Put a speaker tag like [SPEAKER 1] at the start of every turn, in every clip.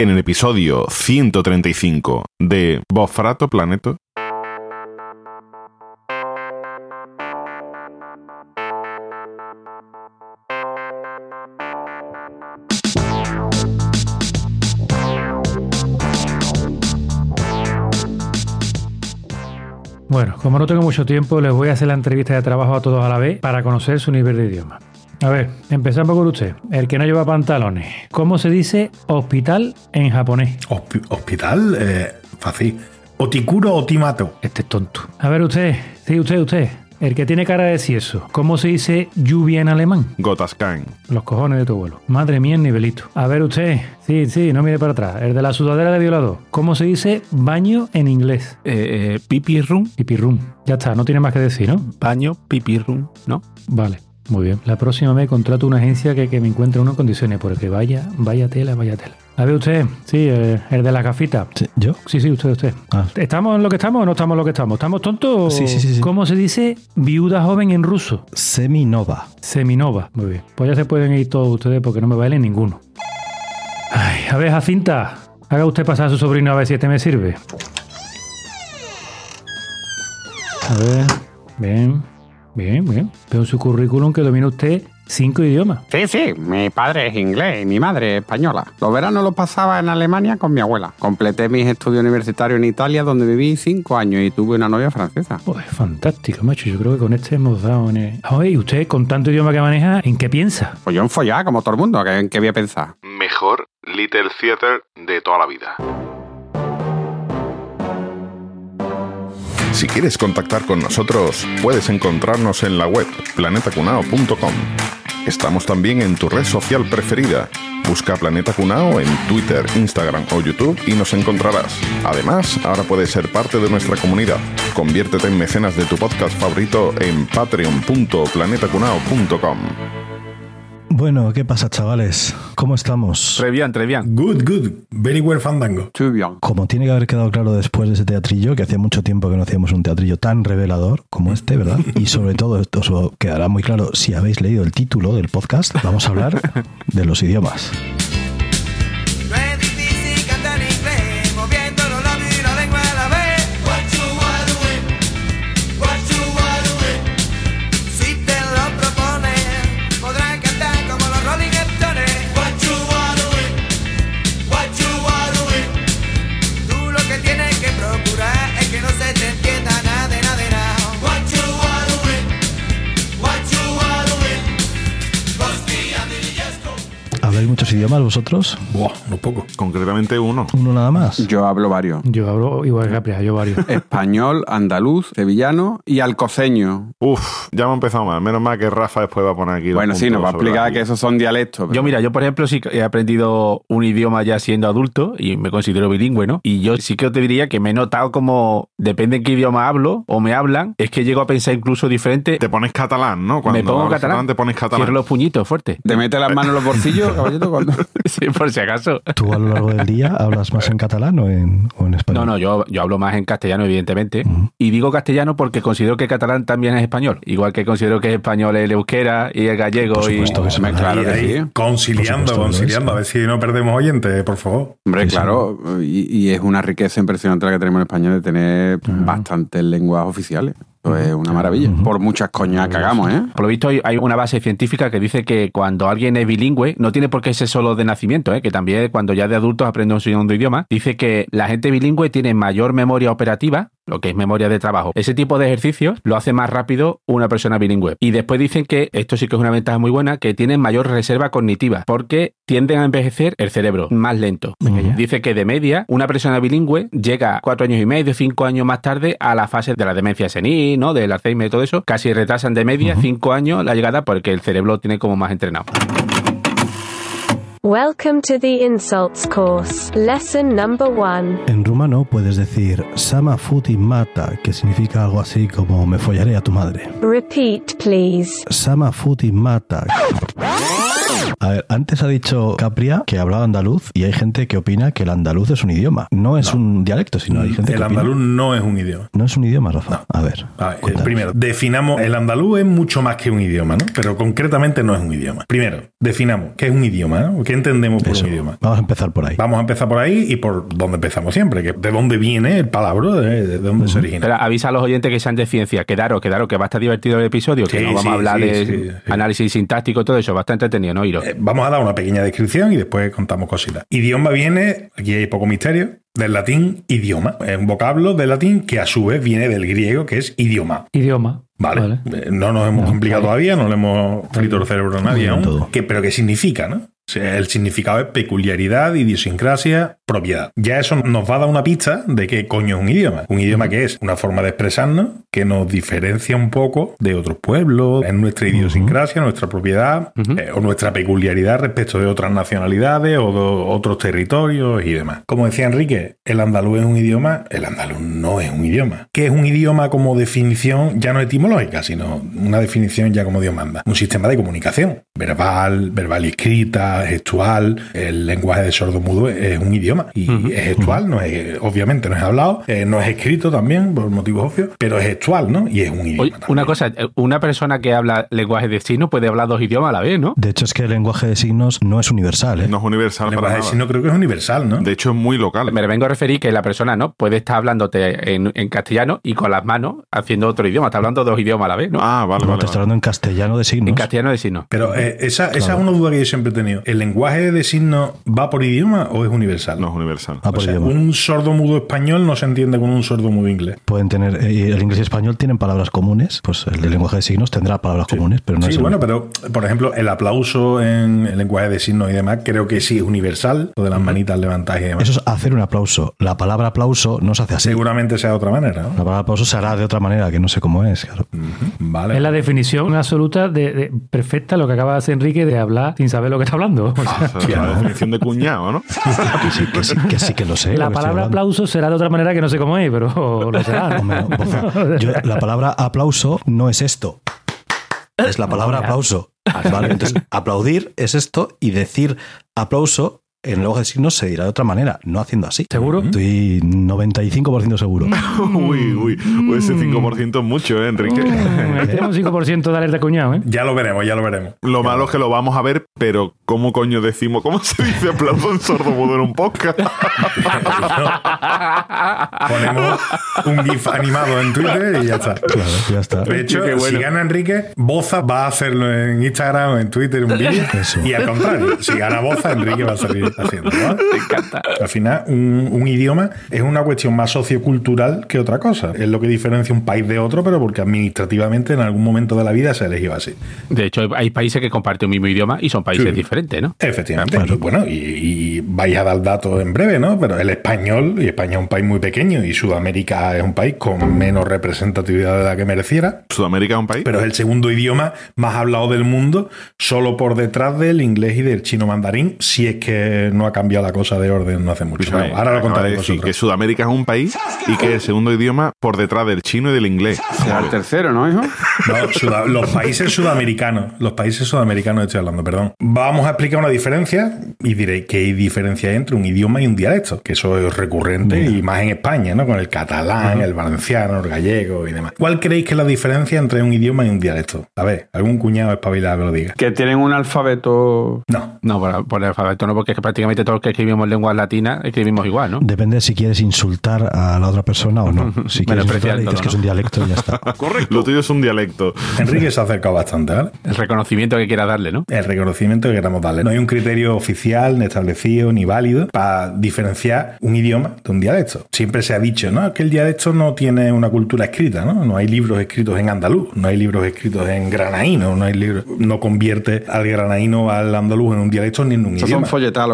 [SPEAKER 1] en el episodio 135 de Bofrato Planeto.
[SPEAKER 2] Bueno, como no tengo mucho tiempo, les voy a hacer la entrevista de trabajo a todos a la vez para conocer su nivel de idioma. A ver, empezamos con usted, el que no lleva pantalones. ¿Cómo se dice hospital en japonés?
[SPEAKER 3] Hospi- ¿Hospital? Eh, fácil. Otikuro Otimato.
[SPEAKER 2] Este es tonto. A ver usted, sí, usted, usted, el que tiene cara de eso. ¿Cómo se dice lluvia en alemán?
[SPEAKER 1] Gotascan.
[SPEAKER 2] Los cojones de tu abuelo. Madre mía, el nivelito. A ver usted, sí, sí, no mire para atrás. El de la sudadera de violador. ¿Cómo se dice baño en inglés?
[SPEAKER 4] Eh, eh, pipi room,
[SPEAKER 2] Pipirrum. Ya está, no tiene más que decir, ¿no?
[SPEAKER 4] baño, pipi room, ¿no?
[SPEAKER 2] Vale, muy bien. La próxima vez contrato una agencia que, que me encuentre uno en condiciones, porque vaya, vaya tela, vaya tela. A ver usted, sí, eh, el de la gafita.
[SPEAKER 5] Sí, ¿Yo?
[SPEAKER 2] Sí, sí, usted, usted.
[SPEAKER 5] Ah.
[SPEAKER 2] ¿Estamos en lo que estamos o no estamos en lo que estamos? ¿Estamos tontos?
[SPEAKER 5] Sí, sí, sí, sí.
[SPEAKER 2] ¿Cómo se dice viuda joven en ruso?
[SPEAKER 5] Seminova.
[SPEAKER 2] Seminova. Muy bien. Pues ya se pueden ir todos ustedes porque no me valen ninguno. Ay, a ver, Jacinta, haga usted pasar a su sobrino a ver si este me sirve. A ver, bien, bien, bien. Veo en su currículum que domina usted cinco idiomas.
[SPEAKER 6] Sí, sí, mi padre es inglés y mi madre es española. Los veranos los pasaba en Alemania con mi abuela. Completé mis estudios universitarios en Italia, donde viví cinco años y tuve una novia francesa.
[SPEAKER 2] Pues fantástico, macho. Yo creo que con este hemos dado en el... Oye, ¿y usted con tanto idioma que maneja, en qué piensa?
[SPEAKER 6] Pues yo en follar, como todo el mundo, ¿qué- ¿en qué voy a pensar?
[SPEAKER 1] Mejor Little Theater de toda la vida. Si quieres contactar con nosotros, puedes encontrarnos en la web planetacunao.com. Estamos también en tu red social preferida. Busca Planeta Cunao en Twitter, Instagram o YouTube y nos encontrarás. Además, ahora puedes ser parte de nuestra comunidad. Conviértete en mecenas de tu podcast favorito en patreon.planetacunao.com.
[SPEAKER 5] Bueno, ¿qué pasa, chavales? ¿Cómo estamos?
[SPEAKER 4] Trevian, Trevian.
[SPEAKER 3] Good, good. Very well fandango.
[SPEAKER 6] Too bien.
[SPEAKER 5] Como tiene que haber quedado claro después de ese teatrillo, que hacía mucho tiempo que no hacíamos un teatrillo tan revelador como este, ¿verdad? Y sobre todo, esto os quedará muy claro si habéis leído el título del podcast, vamos a hablar de los idiomas. Muchos idiomas vosotros?
[SPEAKER 3] Buah, no poco.
[SPEAKER 1] Concretamente uno.
[SPEAKER 5] ¿Uno nada más?
[SPEAKER 6] Yo hablo varios.
[SPEAKER 2] Yo hablo igual que Capria, yo varios.
[SPEAKER 6] Español, andaluz, sevillano y alcoceño.
[SPEAKER 1] Uf, ya me ha empezado mal. Menos mal que Rafa después va a poner aquí. los
[SPEAKER 6] Bueno, sí, nos va a explicar que esos son dialectos. pero-
[SPEAKER 4] Yo, mira, yo por ejemplo sí he aprendido un idioma ya siendo adulto y me considero bilingüe, ¿no? Y yo sí que te diría que me he notado como, depende en qué idioma hablo o me hablan, es que llego a pensar incluso diferente.
[SPEAKER 1] Te pones catalán, ¿no? Cuando
[SPEAKER 4] me pongo catalán,
[SPEAKER 1] Te pones catalán.
[SPEAKER 4] Cierro los puñitos fuerte.
[SPEAKER 6] ¿Te mete las manos en los bolsillos, Cuando...
[SPEAKER 4] sí, por si acaso.
[SPEAKER 5] ¿Tú a lo largo del día hablas más en catalán o en, o en español?
[SPEAKER 4] No, no, yo, yo hablo más en castellano, evidentemente. Y digo castellano porque considero que catalán también es español. Igual que considero que es español el euskera y el gallego.
[SPEAKER 5] Por
[SPEAKER 4] y...
[SPEAKER 5] que sí.
[SPEAKER 6] Hombre, claro que
[SPEAKER 3] Ahí,
[SPEAKER 6] sí.
[SPEAKER 3] ahí, Conciliando, conciliando.
[SPEAKER 5] es.
[SPEAKER 3] A ver si no perdemos oyentes, por favor.
[SPEAKER 6] Hombre,
[SPEAKER 5] Sí, sí.
[SPEAKER 6] claro, y, y es una riqueza impresionante la que tenemos en español de tener bastantes lenguas oficiales. Eso es una maravilla. Por muchas coñas que hagamos, ¿eh?
[SPEAKER 4] Por lo visto hay, hay una base científica que dice que cuando alguien es bilingüe, no tiene por qué ser solo de nacimiento, ¿eh? que también cuando ya de adultos aprende un segundo idioma, dice que la gente bilingüe tiene mayor memoria operativa, lo que es memoria de trabajo. Ese tipo de ejercicios lo hace más rápido una persona bilingüe. Y después dicen que, esto sí que es una ventaja muy buena, que tienen mayor reserva cognitiva, porque tienden a envejecer el cerebro más lento. Dice que de media, una persona bilingüe llega cuatro años y medio, cinco años más tarde a la fase de la demencia senil, ¿no? Del Alzheimer y todo eso. Casi retrasan de media cinco años la llegada porque el cerebro lo tiene como más entrenado.
[SPEAKER 7] Welcome to the insults course. Lesson number one.
[SPEAKER 5] En rumano puedes decir Sama futi mata, que significa algo así como me follaré a tu madre.
[SPEAKER 7] Repeat, please.
[SPEAKER 5] Sama futi mata. A ver, antes ha dicho Capria que hablaba andaluz y hay gente que opina que el andaluz es un idioma. No es un dialecto, sino hay gente
[SPEAKER 3] El
[SPEAKER 5] que opina-
[SPEAKER 3] andaluz no es un idioma.
[SPEAKER 5] No es un idioma, Rafa. A ver.
[SPEAKER 3] A ver, eh,
[SPEAKER 5] cuéntanos.
[SPEAKER 3] primero, definamos, el andaluz es mucho más que un idioma, ¿no? Pero concretamente no es un idioma. Primero, definamos qué es un idioma, ¿no? ¿Qué entendemos por
[SPEAKER 5] Eso.
[SPEAKER 3] un idioma?
[SPEAKER 5] Vamos a empezar por ahí.
[SPEAKER 3] Vamos a empezar por ahí y por donde empezamos siempre, que de dónde viene el palabra, de, de dónde se origina.
[SPEAKER 4] Pero avisa a los oyentes que sean de ciencia. Quedaros, quedaros, que va a estar divertido el episodio. Que
[SPEAKER 3] Sí,
[SPEAKER 4] no vamos
[SPEAKER 3] sí,
[SPEAKER 4] a hablar
[SPEAKER 3] sí,
[SPEAKER 4] de
[SPEAKER 3] sí, sí.
[SPEAKER 4] análisis sintáctico y todo eso. Va a estar entretenido, ¿no,
[SPEAKER 3] Eh, Vamos a dar una pequeña descripción y después contamos cositas. Idioma viene, aquí hay poco misterio, del latín idioma. Es un vocablo del latín que a su vez viene del griego, que es idioma.
[SPEAKER 2] Idioma.
[SPEAKER 3] Vale. Eh, No nos hemos complicado todavía, no le hemos frito el cerebro a nadie aún.
[SPEAKER 5] todo.
[SPEAKER 3] ¿Qué- pero ¿qué significa, no? O sea, El significado es peculiaridad, idiosincrasia, propiedad. Ya eso nos va a dar una pista de qué coño es un idioma. Un idioma que es una forma de expresarnos que nos diferencia un poco de otros pueblos, es nuestra idiosincrasia, nuestra propiedad eh, o nuestra peculiaridad respecto de otras nacionalidades o de otros territorios y demás. Como decía Enrique, el andaluz es un idioma, el andaluz no es un idioma. ¿Qué es un idioma como definición ya no etimológica, sino una definición ya como Dios manda? Un sistema de comunicación, verbal, verbal y escrita, gestual. El lenguaje de sordo mudo es un idioma y es gestual, no es, obviamente no es hablado, eh, no es escrito también por motivos obvios, pero es gestual, ¿no? Y es un idioma.
[SPEAKER 4] Oye, una cosa, eh, una persona que habla lenguaje de signos puede hablar dos idiomas a la vez, ¿no?
[SPEAKER 5] De hecho, es que el lenguaje de signos no es universal, ¿eh?
[SPEAKER 1] No es universal
[SPEAKER 3] El
[SPEAKER 1] para
[SPEAKER 3] lenguaje de
[SPEAKER 1] nada.
[SPEAKER 3] signo creo que es universal, ¿no?
[SPEAKER 1] De hecho, es muy local.
[SPEAKER 4] Me vengo a referir que la persona no puede estar hablándote en, en castellano y con las manos haciendo otro idioma. Está hablando dos idiomas a la vez, ¿no?
[SPEAKER 1] Ah, vale,
[SPEAKER 5] No,
[SPEAKER 1] vale.
[SPEAKER 5] te está
[SPEAKER 1] vale.
[SPEAKER 5] hablando en castellano de signos.
[SPEAKER 4] en castellano de signos.
[SPEAKER 3] Pero eh, esa, esa
[SPEAKER 5] Claro.
[SPEAKER 3] es una duda que yo siempre he tenido. ¿El lenguaje de signos va por idioma o es universal?
[SPEAKER 1] No universal.
[SPEAKER 5] Ah,
[SPEAKER 3] O
[SPEAKER 5] por
[SPEAKER 3] sea,
[SPEAKER 5] idioma.
[SPEAKER 3] un sordo mudo español no se entiende con un sordo mudo inglés.
[SPEAKER 5] Pueden tener, eh, el inglés y español tienen palabras comunes, pues el de lenguaje de signos tendrá palabras comunes, pero no
[SPEAKER 3] sí,
[SPEAKER 5] es
[SPEAKER 3] bueno, pero por ejemplo, el aplauso en el lenguaje de signos y demás, creo que sí es universal, lo de las manitas levantadas y demás.
[SPEAKER 5] Eso es hacer un aplauso. La palabra aplauso no se hace así.
[SPEAKER 3] Seguramente sea de otra manera, ¿no?
[SPEAKER 5] La palabra aplauso se hará de otra manera, que no sé cómo es, claro.
[SPEAKER 3] Vale.
[SPEAKER 2] Es la definición absoluta de, de- perfecta lo que acaba de hacer Enrique de hablar sin saber lo que está hablando. O sea,
[SPEAKER 1] O sea, la definición de cuñado, ¿no?
[SPEAKER 5] Sí, que sí, que sí que lo sé.
[SPEAKER 2] la palabra aplauso será de otra manera que no sé cómo es, pero lo será.
[SPEAKER 5] Hombre, no, Boza, yo- la palabra aplauso no es esto. Es la palabra aplauso. Vale, entonces, aplaudir es esto y decir aplauso en lenguaje de signos se dirá de otra manera, no haciendo así.
[SPEAKER 2] ¿Seguro?
[SPEAKER 5] Estoy 95% seguro.
[SPEAKER 1] uy, uy. uy, Ese 5% es mucho, ¿eh, Enrique?
[SPEAKER 2] Mm, ahí tenemos un 5% de alerta cuñado, ¿eh?
[SPEAKER 3] Ya lo veremos, ya lo veremos.
[SPEAKER 1] Lo malo es que lo vamos a ver, pero ¿cómo coño decimos? ¿Cómo se dice aplauso en sordo mudo en un podcast?
[SPEAKER 3] Ponemos un GIF animado en Twitter y ya está.
[SPEAKER 5] Claro, ya está.
[SPEAKER 3] De hecho,
[SPEAKER 4] bueno.
[SPEAKER 3] si gana Enrique, Boza va a hacerlo en Instagram, en Twitter, un vídeo. Y al contrario, si gana Boza, Enrique va a salir haciendo. ¿no?
[SPEAKER 4] Me encanta.
[SPEAKER 3] Al final, un, un idioma es una cuestión más sociocultural que otra cosa. Es lo que diferencia un país de otro, pero porque administrativamente en algún momento de la vida se eligió así.
[SPEAKER 4] De hecho, hay países que comparten un mismo idioma y son países
[SPEAKER 3] Sí.
[SPEAKER 4] diferentes, ¿no?
[SPEAKER 3] Efectivamente. Y bueno, y, y vais a dar datos en breve, ¿no? Pero el español, y España es un país muy pequeño, y Sudamérica es un país con menos representatividad de la que mereciera.
[SPEAKER 1] Sudamérica es un país.
[SPEAKER 3] Pero es el segundo idioma más hablado del mundo, solo por detrás del inglés y del chino mandarín, si es que no ha cambiado la cosa de orden no hace mucho. Bueno, ahora lo contaré
[SPEAKER 1] decir que. Sudamérica es un país y que el segundo idioma por detrás del chino y del inglés.
[SPEAKER 6] Será el tercero, ¿no, hijo?
[SPEAKER 3] No, Suda- los países sudamericanos, los países sudamericanos estoy hablando, perdón. Vamos a explicar una diferencia y diréis que hay diferencia entre un idioma y un dialecto, que eso es recurrente y más en España, ¿no? Con el catalán, el valenciano, el gallego y demás. ¿Cuál creéis que es la diferencia entre un idioma y un dialecto? A ver, algún cuñado espabilado que lo diga.
[SPEAKER 6] Que tienen un alfabeto.
[SPEAKER 3] No.
[SPEAKER 4] No, por, por el alfabeto no, porque es que prácticamente todos los que escribimos lenguas latinas escribimos igual, ¿no?
[SPEAKER 5] Depende de si quieres insultar a la otra persona o no. Si quieres insultar, dices que es un dialecto y ya está.
[SPEAKER 1] Correcto. Lo tuyo es un dialecto.
[SPEAKER 3] Enrique se ha acercado bastante, ¿vale?
[SPEAKER 4] El reconocimiento que quiera darle, ¿no?
[SPEAKER 3] el reconocimiento que queramos darle. No hay un criterio oficial, ni establecido, ni válido para diferenciar un idioma de un dialecto. Siempre se ha dicho, ¿no? Que el dialecto no tiene una cultura escrita, ¿no? No hay libros escritos en andaluz, no hay libros escritos en granaíno, no hay libros, no convierte al granaíno al andaluz en un dialecto ni en un
[SPEAKER 6] Esos
[SPEAKER 3] idioma.
[SPEAKER 6] son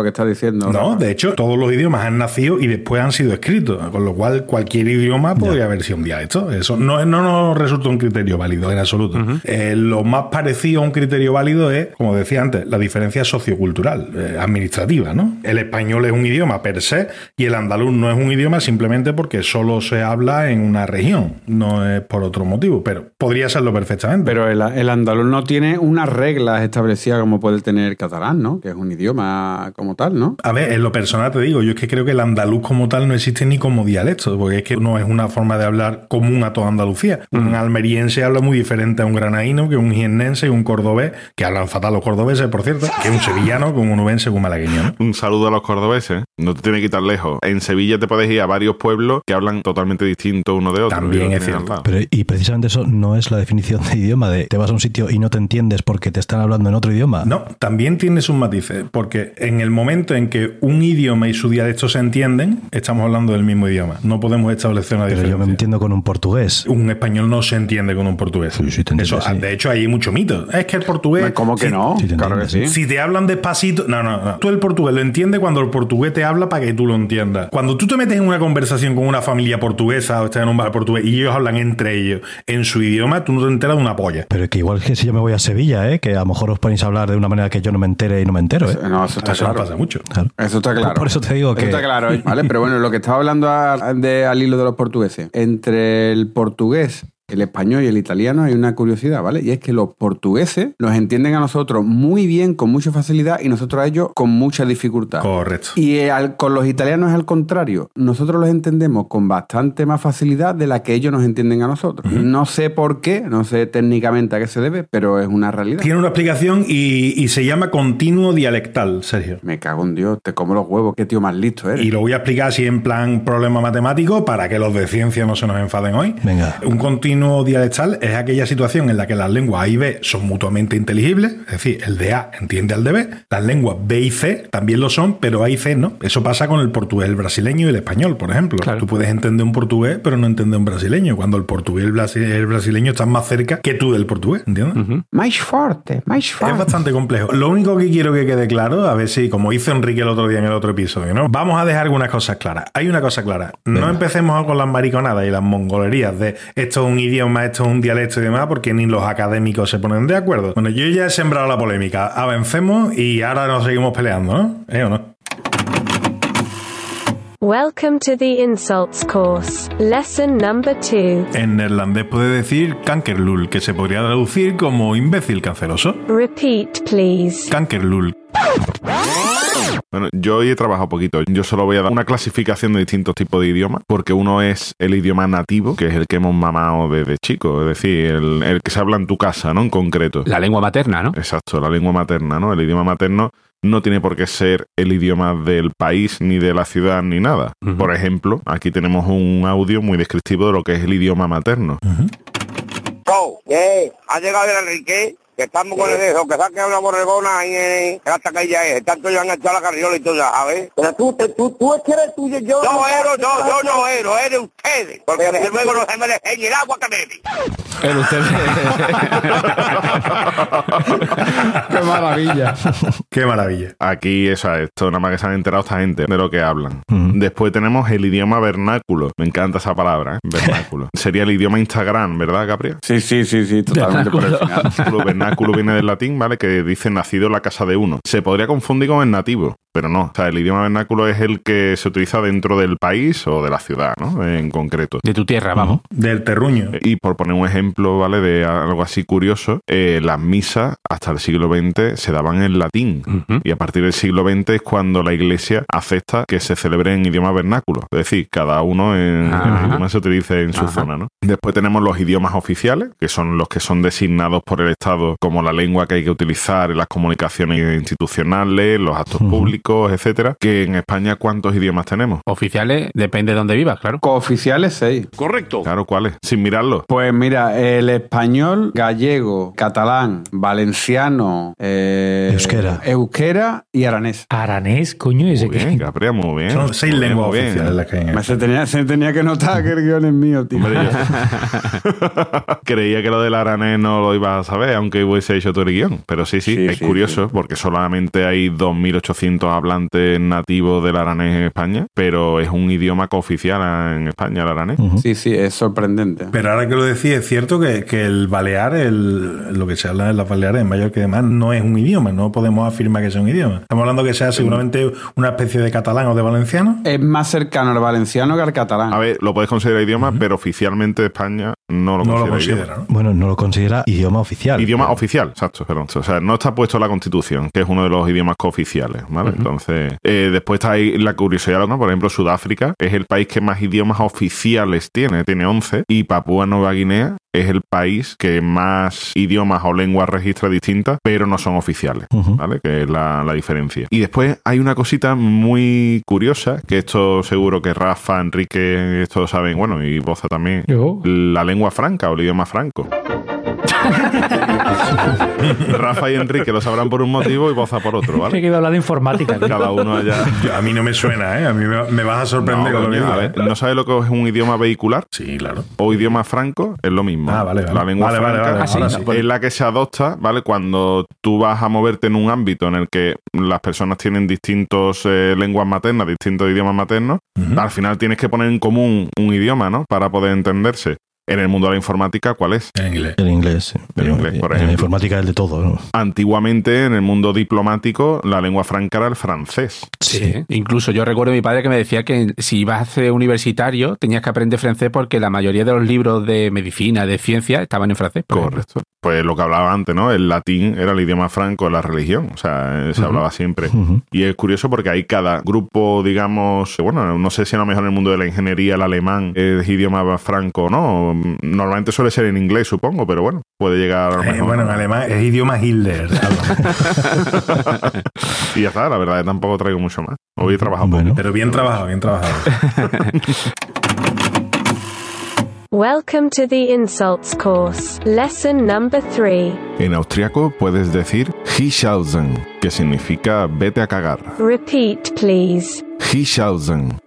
[SPEAKER 6] que está diciendo.
[SPEAKER 3] No,
[SPEAKER 6] Rafa.
[SPEAKER 3] de hecho, todos los idiomas han nacido y después han sido escritos, con lo cual cualquier idioma podría haber sido un dialecto. Eso no, no nos resulta un criterio válido en absoluto. Eh, lo más parecido a un criterio válido es, como decía antes, la diferencia sociocultural, eh, administrativa, ¿no? El español es un idioma per se y el andaluz no es un idioma simplemente porque solo se habla en una región, no es por otro motivo, pero podría serlo perfectamente.
[SPEAKER 6] Pero el, el andaluz no tiene unas reglas establecidas como puede tener el catalán, ¿no? Que es un idioma como tal, ¿no?
[SPEAKER 3] A ver, en lo personal te digo, yo es que creo que el andaluz como tal no existe ni como dialecto, porque es que no es una forma de hablar común a toda Andalucía. Un almeriense habla muy diferente a un granaíno que un jiennense y un cordobés, que hablan fatal los cordobeses, por cierto, que un sevillano con un unubense con un malagueño. ¿no?
[SPEAKER 1] Un saludo a los cordobeses. No te tiene que quitar lejos. En Sevilla te puedes ir a varios pueblos que hablan totalmente distinto uno de otro.
[SPEAKER 3] También es cierto.
[SPEAKER 5] Pero, y precisamente eso no es la definición de idioma, de te vas a un sitio y no te entiendes porque te están hablando en otro idioma.
[SPEAKER 3] No, también tiene sus matices, porque en el momento en que un idioma y su dialecto se entienden, estamos hablando del mismo idioma. No podemos establecer una
[SPEAKER 5] Pero
[SPEAKER 3] diferencia.
[SPEAKER 5] yo me entiendo con un portugués.
[SPEAKER 3] Un español no se entiende con un portugués.
[SPEAKER 5] Sí, sí, te entiendo,
[SPEAKER 3] Eso,
[SPEAKER 5] sí.
[SPEAKER 3] De hecho, hay mucho mito. Es que el portugués.
[SPEAKER 6] ¿Cómo que
[SPEAKER 3] si-
[SPEAKER 6] no?
[SPEAKER 5] te
[SPEAKER 6] claro que sí.
[SPEAKER 3] Si te hablan despacito, no, no, no. Tú el portugués lo entiendes cuando el portugués te habla para que tú lo entiendas. Cuando tú te metes en una conversación con una familia portuguesa o estás en un bar portugués y ellos hablan entre ellos en su idioma, tú no te enteras de una polla.
[SPEAKER 5] Pero que igual que si yo me voy a Sevilla, ¿eh? que a lo mejor os ponéis a hablar de una manera que yo no me entere y no me entero. ¿eh?
[SPEAKER 6] No, eso está
[SPEAKER 3] Eso no
[SPEAKER 6] claro.
[SPEAKER 3] Mucho.
[SPEAKER 5] Claro.
[SPEAKER 6] Eso está claro.
[SPEAKER 5] Por eso te digo que-
[SPEAKER 6] Eso está claro, ¿eh? ¿vale? Pero bueno, lo que estaba hablando a- de, al hilo de los portugueses. Entre el portugués, el español y el italiano hay una curiosidad, ¿vale? Y es que los portugueses nos entienden a nosotros muy bien, con mucha facilidad, y nosotros a ellos con mucha dificultad.
[SPEAKER 3] Correcto.
[SPEAKER 6] Y al- con los italianos es al contrario. Nosotros los entendemos con bastante más facilidad de la que ellos nos entienden a nosotros. No sé por qué, no sé técnicamente a qué se debe, pero es una realidad.
[SPEAKER 3] Tiene una explicación y, y se llama continuo dialectal, Sergio.
[SPEAKER 6] Me cago en Dios, te como los huevos, qué tío más listo eres.
[SPEAKER 3] Y lo voy a explicar así en plan problema matemático para que los de ciencia no se nos enfaden hoy.
[SPEAKER 5] Venga.
[SPEAKER 3] Un continuo dialectal es aquella situación en la que las lenguas A y B son mutuamente inteligibles, es decir, el de A entiende al de B. Las lenguas B y C también lo son, pero A y C no. Eso pasa con el portugués, el brasileño y el español, por ejemplo.
[SPEAKER 2] Claro.
[SPEAKER 3] Tú puedes entender un portugués, pero no entender un brasileño, cuando el portugués y el, brasi- el brasileño están más cerca que tú del portugués, ¿entiendes?
[SPEAKER 6] Más fuerte, más
[SPEAKER 3] Es
[SPEAKER 6] fuerte.
[SPEAKER 3] bastante complejo. Lo único que quiero que quede claro, a ver si, como hizo Enrique el otro día en el otro episodio, ¿no? Vamos a dejar algunas cosas claras. Hay una cosa clara. No empecemos con las mariconadas y las mongolerías de esto es un idioma, esto es un dialecto y demás, porque ni los académicos se ponen de acuerdo. Bueno, yo ya he sembrado la polémica. Avancemos y ahora nos seguimos peleando, ¿no? ¿Eh o no?
[SPEAKER 7] Welcome to the insults course. Lesson number two.
[SPEAKER 3] En neerlandés puede decir kankerlul, que se podría traducir como imbécil canceroso.
[SPEAKER 7] Repeat, please.
[SPEAKER 3] Kankerlul.
[SPEAKER 1] Bueno, yo hoy he trabajado poquito. Yo solo voy a dar una clasificación de distintos tipos de idiomas, porque uno es el idioma nativo, que es el que hemos mamado desde chico, es decir, el, el que se habla en tu casa, ¿no? En concreto.
[SPEAKER 4] La lengua materna, ¿no?
[SPEAKER 1] Exacto, la lengua materna, ¿no? El idioma materno no tiene por qué ser el idioma del país, ni de la ciudad, ni nada. Por ejemplo, aquí tenemos un audio muy descriptivo de lo que es el idioma materno.
[SPEAKER 8] Oh, ¿qué? ¿Ha llegado el Enrique? Que estamos con el dedo, que saque una borregona ahí en, la taquilla es. Tanto ya han echado la carriola y todo, ya ¿sabes? Pero tú, tú, tú es que eres tuyo, yo... No, ero, no, yo no ero, eres ustedes. Porque desde luego no se me dejen el agua que bebe.
[SPEAKER 4] El usted.
[SPEAKER 6] ¡Qué maravilla!
[SPEAKER 3] Qué maravilla.
[SPEAKER 1] Aquí, eso, esto nada más que se han enterado esta gente de lo que hablan. Después tenemos el idioma vernáculo. Me encanta esa palabra, ¿eh? Vernáculo. Sería el idioma Instagram, ¿verdad, Gabriel?
[SPEAKER 6] Sí, sí, sí, sí, totalmente por el final.
[SPEAKER 1] Vernáculo, vernáculo viene del latín, ¿vale? Que dice nacido en la casa de uno. Se podría confundir con el nativo, pero no. O sea, el idioma vernáculo es el que se utiliza dentro del país o de la ciudad, ¿no? En concreto.
[SPEAKER 4] De tu tierra, vamos.
[SPEAKER 3] Del terruño.
[SPEAKER 1] Y por poner un ejemplo, ¿vale? De algo así curioso, eh, las misas hasta el siglo XX se daban en latín. Y a partir del siglo XX es cuando la iglesia acepta que se celebre en idioma vernáculo. Es decir, cada uno en, el idioma se utilice en su
[SPEAKER 4] Ajá.
[SPEAKER 1] zona, ¿no? Después tenemos los idiomas oficiales, que son los que son designados por el Estado como la lengua que hay que utilizar en las comunicaciones institucionales, los actos públicos, etcétera. Que en España, ¿cuántos idiomas tenemos?
[SPEAKER 4] Oficiales, depende de dónde vivas, claro.
[SPEAKER 6] Cooficiales 6.
[SPEAKER 1] Claro, ¿cuáles? Sin mirarlos.
[SPEAKER 6] Pues mira, el español, gallego, catalán, valenciano, eh,
[SPEAKER 5] Euskera.
[SPEAKER 6] euskera y aranés.
[SPEAKER 2] Aranés, coño, ese
[SPEAKER 1] Muy bien,
[SPEAKER 2] que.
[SPEAKER 1] Muy bien.
[SPEAKER 3] Son seis lenguas
[SPEAKER 1] bien.
[SPEAKER 3] oficiales las que hay en
[SPEAKER 6] Se tenía, se tenía que notar que el guion es mío, tío.
[SPEAKER 1] Hombre, yo- Creía que lo del aranés no lo ibas a saber, aunque hubiese hecho todo el guion. Pero sí, sí,
[SPEAKER 6] Sí,
[SPEAKER 1] es
[SPEAKER 6] sí,
[SPEAKER 1] curioso porque solamente hay 2.800 hablantes nativos del aranés en España, pero es un idioma cooficial en España, el aranés.
[SPEAKER 6] Sí, sí, es sorprendente.
[SPEAKER 3] Pero ahora que lo decía, es cierto que, que el balear, el, lo que se habla en las Baleares, en Mallorca y demás, no es un idioma, no podemos afirmar que sea un idioma. Estamos hablando que sea seguramente una especie de catalán o de valenciano.
[SPEAKER 6] Es más cercano al valenciano que al catalán.
[SPEAKER 1] A ver, lo puedes considerar idioma, pero oficialmente España no lo
[SPEAKER 3] No lo
[SPEAKER 1] considera idioma.
[SPEAKER 3] ¿no?
[SPEAKER 5] Bueno, no lo considera idioma oficial.
[SPEAKER 1] Idioma oficial, exacto, perdón. O sea, no está puesto en la Constitución, que es uno de los idiomas cooficiales, ¿vale? Entonces, eh, después está ahí la curiosidad, ¿no? Por ejemplo, Sudáfrica es el país que más idiomas oficiales tiene, tiene 11, y Papúa Nueva Guinea es el país que más idiomas o lenguas registra distintas, pero no son oficiales. ¿vale? Que es la, la diferencia. Y después hay una cosita muy curiosa, que esto seguro que Rafa, Enrique, esto saben, bueno, y Boza también, la lengua franca o el idioma franco. Rafa y Enrique lo sabrán por un motivo y Boza por otro,
[SPEAKER 2] He
[SPEAKER 1] ¿vale?
[SPEAKER 2] querido hablar de informática.
[SPEAKER 1] Cada uno allá.
[SPEAKER 3] Yo- a mí no me suena, ¿eh? A mí me, me vas a
[SPEAKER 1] No,
[SPEAKER 3] sorprender con lo que
[SPEAKER 1] a
[SPEAKER 3] ¿eh?
[SPEAKER 1] ¿No sabes lo que es un idioma vehicular?
[SPEAKER 3] Sí, claro.
[SPEAKER 1] o idioma franco es lo mismo.
[SPEAKER 3] Ah, vale, vale.
[SPEAKER 1] La lengua
[SPEAKER 3] Vale, vale,
[SPEAKER 1] franca
[SPEAKER 3] vale, sí.
[SPEAKER 1] es la que se adopta, ¿vale? Cuando tú vas a moverte en un ámbito en el que las personas tienen distintos eh, lenguas maternas, distintos idiomas maternos, al final tienes que poner en común un idioma, ¿no? Para poder entenderse. En el mundo de la informática, ¿cuál es?
[SPEAKER 3] En inglés.
[SPEAKER 5] El inglés. sí.
[SPEAKER 1] El inglés, por
[SPEAKER 5] en la
[SPEAKER 1] ejemplo.
[SPEAKER 5] informática es el de todo, ¿no?
[SPEAKER 1] Antiguamente, en el mundo diplomático, la lengua franca era el francés.
[SPEAKER 4] Sí. Incluso yo recuerdo a mi padre que me decía que si ibas a ser universitario tenías que aprender francés porque la mayoría de los libros de medicina, de ciencia, estaban en francés.
[SPEAKER 1] Correcto. Pues lo que hablaba antes, ¿no? El latín era el idioma franco de la religión. O sea, eh, se hablaba siempre. Y es curioso porque hay cada grupo, digamos, bueno, no sé si a lo mejor en el mundo de la ingeniería el alemán es idioma franco o no. Normalmente suele ser en inglés, supongo, pero bueno, puede llegar a lo
[SPEAKER 3] Eh,
[SPEAKER 1] mejor.
[SPEAKER 3] bueno, en alemán es idioma Hitler.
[SPEAKER 1] y ya está, la verdad, tampoco traigo mucho más. Hoy he trabajado
[SPEAKER 5] Bueno.
[SPEAKER 3] Pero bien trabajado, bien trabajado.
[SPEAKER 7] Welcome to the Insults course. Lesson number 3.
[SPEAKER 1] En austriaco puedes decir Hischausen, que significa vete a cagar.
[SPEAKER 7] Repeat, please.
[SPEAKER 1] Hischausen.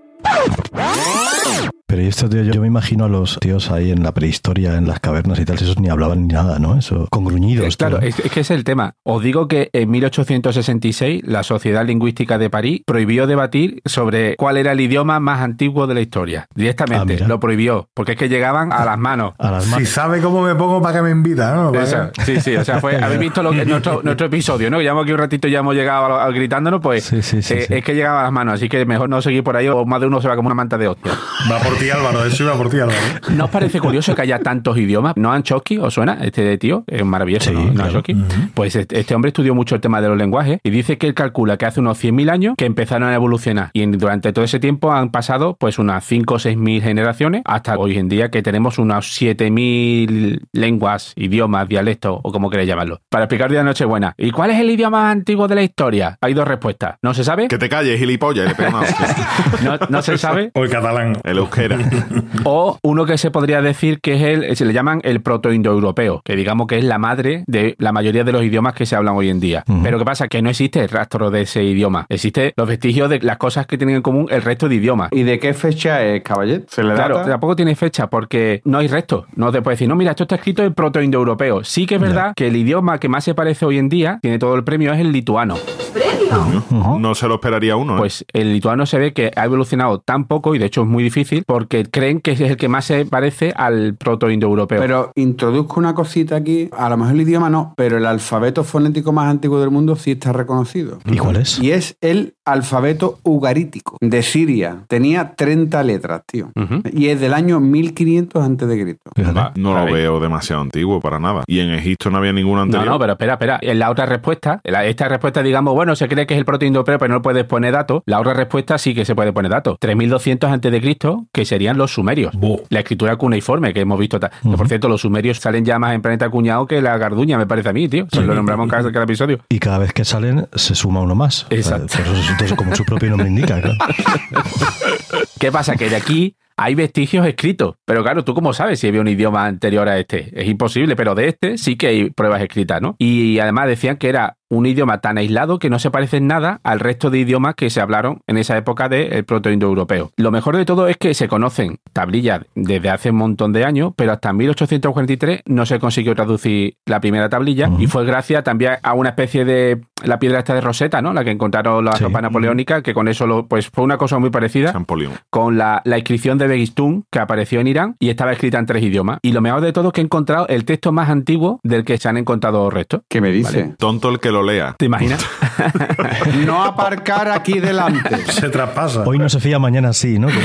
[SPEAKER 5] Pero y esto, tío, yo, yo me imagino a los tíos ahí en la prehistoria, en las cavernas y tal, esos ni hablaban ni nada, ¿no? Eso, con gruñidos.
[SPEAKER 4] Claro, es, es que es el tema. Os digo que en 1866 la Sociedad Lingüística de París prohibió debatir sobre cuál era el idioma más antiguo de la historia.
[SPEAKER 5] Ah,
[SPEAKER 4] Directamente lo prohibió, porque es que llegaban a las manos.
[SPEAKER 5] A las
[SPEAKER 3] si
[SPEAKER 5] manos.
[SPEAKER 3] sabe cómo me pongo para que me invita, ¿no?
[SPEAKER 4] Esa, sí, sí, o sea, fue, habéis visto lo que, nuestro, nuestro episodio, ¿no? Que llevamos aquí un ratito y ya hemos llegado al, al gritándonos, pues
[SPEAKER 5] Sí, sí, sí,
[SPEAKER 4] eh,
[SPEAKER 5] sí.
[SPEAKER 4] es que llegaba a las manos, así que mejor no seguir por ahí o más de uno se va como una manta de hostia.
[SPEAKER 3] Va por ti, Álvaro. Eso iba por ti, Álvaro.
[SPEAKER 4] ¿No os parece curioso que haya tantos idiomas? ¿Noam Chomsky os suena? Este tío es maravilloso,
[SPEAKER 5] Sí,
[SPEAKER 4] ¿no? Pues este este hombre estudió mucho el tema de los lenguajes y dice que él calcula que hace unos 100.000 años que empezaron a evolucionar y en- durante todo ese tiempo han pasado pues unas 5 o 6.000 generaciones hasta hoy en día que tenemos unas 7.000 lenguas, idiomas, dialectos o como queréis llamarlo. Para explicar día de Nochebuena. ¿Y cuál es el idioma más antiguo de la historia? Hay dos respuestas. ¿No se sabe?
[SPEAKER 1] Que te calles, gilipollas.
[SPEAKER 4] No, no se sabe.
[SPEAKER 3] O el catalán.
[SPEAKER 1] El euskera.
[SPEAKER 4] O uno que se podría decir que es el, se le llaman el proto-indoeuropeo, que digamos que es la madre de la mayoría de los idiomas que se hablan hoy en día. Pero ¿qué pasa? Que no existe el rastro de ese idioma. Existe los vestigios de las cosas que tienen en común el resto de idiomas.
[SPEAKER 6] ¿Y de qué fecha es, Caballet? ¿Se le
[SPEAKER 4] Claro,
[SPEAKER 6] data?
[SPEAKER 4] tampoco tiene fecha porque no hay resto. No te puedes decir, no, mira, esto está escrito en proto-indoeuropeo. Sí que es verdad que el idioma que más se parece hoy en día, tiene todo el premio, es el lituano.
[SPEAKER 1] No se lo esperaría uno, ¿eh?
[SPEAKER 4] Pues el lituano se ve que ha evolucionado tan poco y de hecho es muy difícil porque creen que es el que más se parece al proto-indoeuropeo.
[SPEAKER 6] Pero introduzco una cosita aquí. A lo mejor el idioma no, pero el alfabeto fonético más antiguo del mundo sí está reconocido.
[SPEAKER 5] ¿Y cuál es?
[SPEAKER 6] Y es el alfabeto ugarítico de Siria. Tenía 30 letras, tío. Y es del año 1500 antes de Cristo.
[SPEAKER 1] No lo veo demasiado antiguo para nada. Y en Egipto no había ninguno
[SPEAKER 4] No,
[SPEAKER 1] anterior.
[SPEAKER 4] no, pero espera, espera. En la otra respuesta, la- esta respuesta, digamos, bueno, se cree que es el proto-indoeuropeo, pero no puedes poner datos. La otra respuesta sí que se puede poner datos. 3200 antes de Cristo, que serían los sumerios.
[SPEAKER 3] Buh.
[SPEAKER 4] La escritura cuneiforme que hemos visto. que, Por cierto, los sumerios salen ya más en planeta cuñado que la garduña, me parece a mí, tío. Lo nombramos en cada, cada episodio.
[SPEAKER 5] Y cada vez que salen se suma uno más.
[SPEAKER 4] Exacto.
[SPEAKER 5] por eso, entonces, como su propio nombre indica, claro.
[SPEAKER 4] ¿Qué pasa? Que de aquí hay vestigios escritos. Pero claro, ¿tú cómo sabes si había un idioma anterior a este? Es imposible, pero de este sí que hay pruebas escritas, ¿no? Y además decían que era un idioma tan aislado que no se parece en nada al resto de idiomas que se hablaron en esa época del protoindoeuropeo. Lo mejor de todo es que se conocen tablillas desde hace un montón de años, pero hasta 1843 no se consiguió traducir la primera tablilla y fue gracias también a una especie de la piedra esta de Rosetta, ¿no? La que encontraron las
[SPEAKER 5] Sí.
[SPEAKER 4] tropas napoleónicas, que con eso lo, pues fue una cosa muy parecida
[SPEAKER 1] Champollion.
[SPEAKER 4] con la, la inscripción de Begistún que apareció en Irán y estaba escrita en tres idiomas. Y lo mejor de todo es que he encontrado el texto más antiguo del que se han encontrado restos.
[SPEAKER 6] ¿Qué me dice?
[SPEAKER 1] Tonto el que lo lea.
[SPEAKER 4] ¿Te imaginas?
[SPEAKER 6] No aparcar aquí delante.
[SPEAKER 3] Se traspasa.
[SPEAKER 5] Hoy no se fía, mañana sí, ¿no?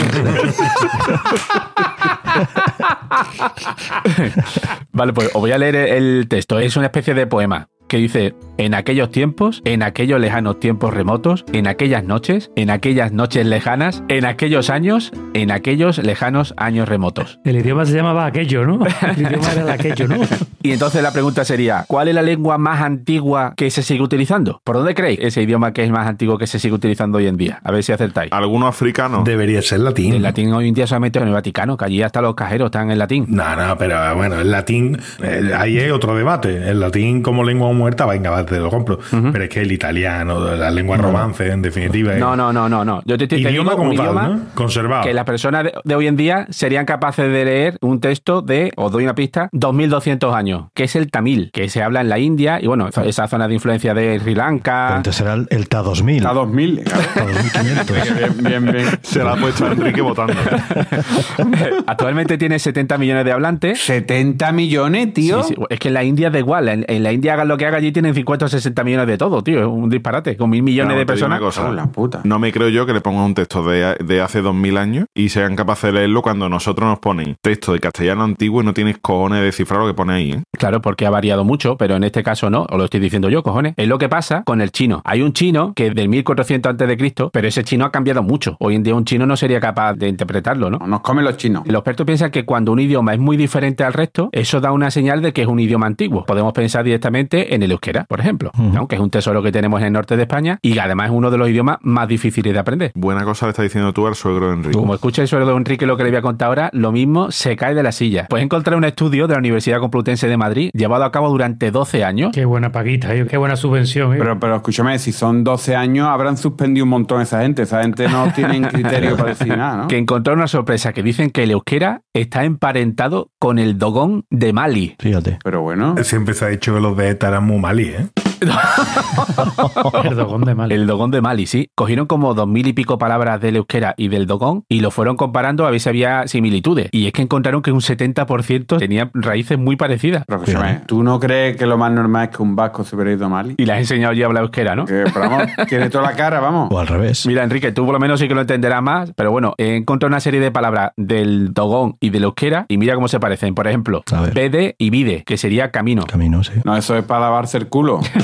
[SPEAKER 4] vale, pues os voy a leer el texto. Es una especie de poema que dice, en aquellos tiempos, en aquellos lejanos tiempos remotos, en aquellas noches, en aquellas noches lejanas, en aquellos años, en aquellos lejanos años remotos.
[SPEAKER 2] El idioma se llamaba aquello, ¿no? El idioma era el aquello, ¿no?
[SPEAKER 4] Y entonces la pregunta sería, ¿cuál es la lengua más antigua que se sigue utilizando? ¿Por dónde creéis ese idioma que es más antiguo que se sigue utilizando hoy en día? A ver si acertáis.
[SPEAKER 1] ¿Alguno africano?
[SPEAKER 3] Debería ser latín.
[SPEAKER 4] El latín hoy en día solamente en el Vaticano, que allí hasta los cajeros están en latín.
[SPEAKER 3] No, no, pero bueno, el latín, eh, ahí hay otro debate. El latín como lengua muerta, venga, va, te lo compro. Pero es que el italiano, la lengua romance, en definitiva. es
[SPEAKER 4] No, no, no, no, no. Yo te estoy
[SPEAKER 3] Idioma
[SPEAKER 4] diciendo
[SPEAKER 3] como
[SPEAKER 4] un
[SPEAKER 3] tal,
[SPEAKER 4] idioma
[SPEAKER 3] ¿no? Conservado.
[SPEAKER 4] que las personas de, de hoy en día serían capaces de leer un texto de, os doy una pista, 2200 años, que es el tamil, que se habla en la India y bueno, esa zona de influencia de Sri
[SPEAKER 5] Pero
[SPEAKER 4] Lanka.
[SPEAKER 5] entonces era el, el TA2000.
[SPEAKER 6] A 2000. claro.
[SPEAKER 5] TA2500.
[SPEAKER 6] Bien, bien, bien.
[SPEAKER 1] Se la ha puesto Enrique votando.
[SPEAKER 4] Actualmente tiene 70 millones de hablantes.
[SPEAKER 6] 70 millones, tío.
[SPEAKER 4] Sí, sí. Es que en la India da igual. En, en la India hagan lo que haga allí tienen 50 o 60 millones de todo, tío. Es un disparate. Con mil millones
[SPEAKER 1] No,
[SPEAKER 4] de personas.
[SPEAKER 1] cosa.
[SPEAKER 6] Oh, la puta.
[SPEAKER 1] No me creo yo que le pongan un texto de, de hace 2000 años y sean capaces de leerlo cuando nosotros nos ponen texto de castellano antiguo y no tienes cojones de descifrar lo que pone ahí, ¿eh?
[SPEAKER 4] Claro, porque ha variado mucho, pero en este caso no, os lo estoy diciendo yo, cojones. Es lo que pasa con el chino. Hay un chino que es del 1400 antes de Cristo, pero ese chino ha cambiado mucho. Hoy en día un chino no sería capaz de interpretarlo, ¿no?
[SPEAKER 6] No, Nos comen los chinos.
[SPEAKER 4] Los expertos piensan que cuando un idioma es muy diferente al resto, eso da una señal de que es un idioma antiguo. Podemos pensar directamente en el euskera, por ejemplo, ¿no? que es un tesoro que tenemos en el norte de España y además es uno de los idiomas más difíciles de aprender.
[SPEAKER 1] Buena cosa le está diciendo tú al suegro de Enrique.
[SPEAKER 4] Como escucha el suegro de Enrique lo que le voy a contar ahora, lo mismo se cae de la silla. Puedes encontrar un estudio de la Universidad Complutense de Madrid llevado a cabo durante 12 años
[SPEAKER 2] Qué buena paguita, ¿eh? qué buena subvención. ¿eh?
[SPEAKER 6] Pero, pero escúchame, si son 12 años, habrán suspendido un montón esa gente. Esa gente no tienen criterio para decir nada, ¿no?
[SPEAKER 4] que encontraron una sorpresa que dicen que el euskera está emparentado con el dogón de Mali.
[SPEAKER 5] Fíjate.
[SPEAKER 6] Pero bueno,
[SPEAKER 3] Siempre se ha dicho que los de ETA eran muy malí, ¿eh?
[SPEAKER 2] El dogón de mal.
[SPEAKER 4] El dogón de Mali, sí. Cogieron como dos mil y pico palabras del euskera y del dogón y lo fueron comparando a ver si había similitudes. Y es que encontraron que un 70% tenía raíces muy parecidas.
[SPEAKER 6] escúchame, ¿tú no crees que lo más normal es que un vasco se hubiera ido a Mali?
[SPEAKER 4] Y le has enseñado ya a hablar euskera, ¿no?
[SPEAKER 6] Que, pero vamos, tiene toda la cara, vamos.
[SPEAKER 5] O al revés.
[SPEAKER 4] Mira, Enrique, tú por lo menos sí que lo entenderás más, pero bueno, he encontrado una serie de palabras del dogón y del euskera y mira cómo se parecen. Por ejemplo, vede y vide, que sería camino.
[SPEAKER 5] Camino, sí.
[SPEAKER 6] No, eso es para lavarse el culo.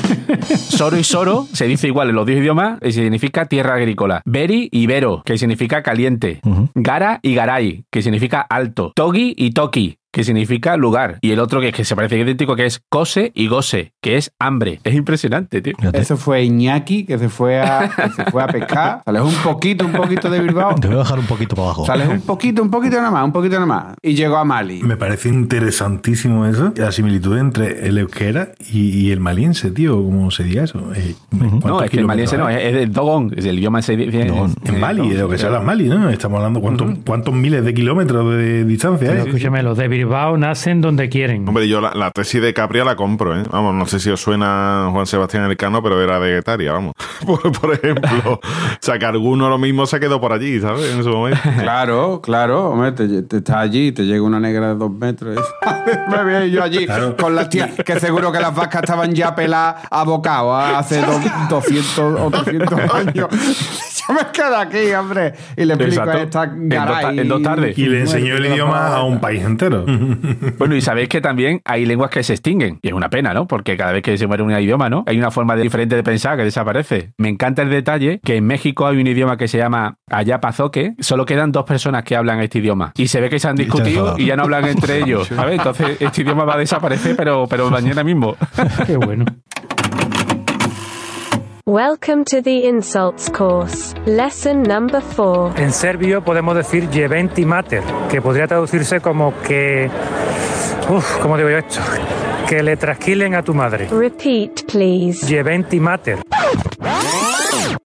[SPEAKER 4] Soro y soro se dice igual en los dos idiomas y significa tierra agrícola. Beri y vero, que significa caliente. Gara y garay, que significa alto. Togi y toki, que significa lugar. Y el otro que, es que se parece idéntico, que es cose y gose, que es hambre. Es impresionante, tío.
[SPEAKER 5] Fíjate.
[SPEAKER 6] Ese fue Iñaki, que se fue a, que se fue a pescar. Sales un poquito, un poquito de Bilbao.
[SPEAKER 5] Te voy a bajar un poquito para abajo.
[SPEAKER 6] Sales un poquito, un poquito nada más, un poquito nada más. Y llegó a Mali.
[SPEAKER 3] Me parece interesantísimo eso, la similitud entre el euskera y, y el maliense, tío, ¿cómo se diga eso? Eh,
[SPEAKER 4] No,
[SPEAKER 3] ¿cuántos
[SPEAKER 4] es que el maliense no, es, el dogón, es el idioma se dice.
[SPEAKER 3] En Mali, de lo que se habla en Mali, ¿no? Estamos hablando cuántos, cuántos miles de kilómetros de distancia
[SPEAKER 2] Pero
[SPEAKER 3] hay.
[SPEAKER 2] escúchame, los de Bilbao nacen donde quieren.
[SPEAKER 1] Hombre, yo la, la tesis de Capria la compro, ¿eh? Vamos, no sé si os suena Juan Sebastián Elcano, pero era de Guetaria, vamos. Por, por ejemplo, o sea, que alguno lo mismo se quedó por allí, ¿sabes? En su momento.
[SPEAKER 6] Claro, claro, hombre, te, te estás allí, te llega una negra de dos metros. y- Me veo yo allí
[SPEAKER 3] Claro.
[SPEAKER 6] con las tías, que seguro que las vacas estaban ya peladas a bocado ¿eh? hace do- 200 o 300 años. Me quedo aquí, hombre, y le explico
[SPEAKER 4] Exacto.
[SPEAKER 6] a esta
[SPEAKER 4] En dos ta-
[SPEAKER 6] garay.
[SPEAKER 4] en dos tardes.
[SPEAKER 3] Y le enseñó el idioma a un país entero.
[SPEAKER 4] Bueno, y sabéis que también hay lenguas que se extinguen. Y es una pena, ¿no? Porque cada vez que se muere un idioma, ¿no? Hay una forma de- diferente de pensar que desaparece. Me encanta el detalle que en México hay un idioma que se llama Ayapazoque. Solo quedan dos personas que hablan este idioma. Y se ve que se han discutido y ya no hablan entre ellos. ¿Sabes? Entonces este idioma va a desaparecer, pero, pero mañana mismo.
[SPEAKER 2] Qué bueno.
[SPEAKER 7] Welcome to the Insults course. Lesson number 4.
[SPEAKER 2] En serbio podemos decir jeventi mater, que podría traducirse como que... Uf, ¿cómo digo yo esto? Que le trasquilen a tu madre.
[SPEAKER 7] Repeat, please.
[SPEAKER 2] Jeventi mater.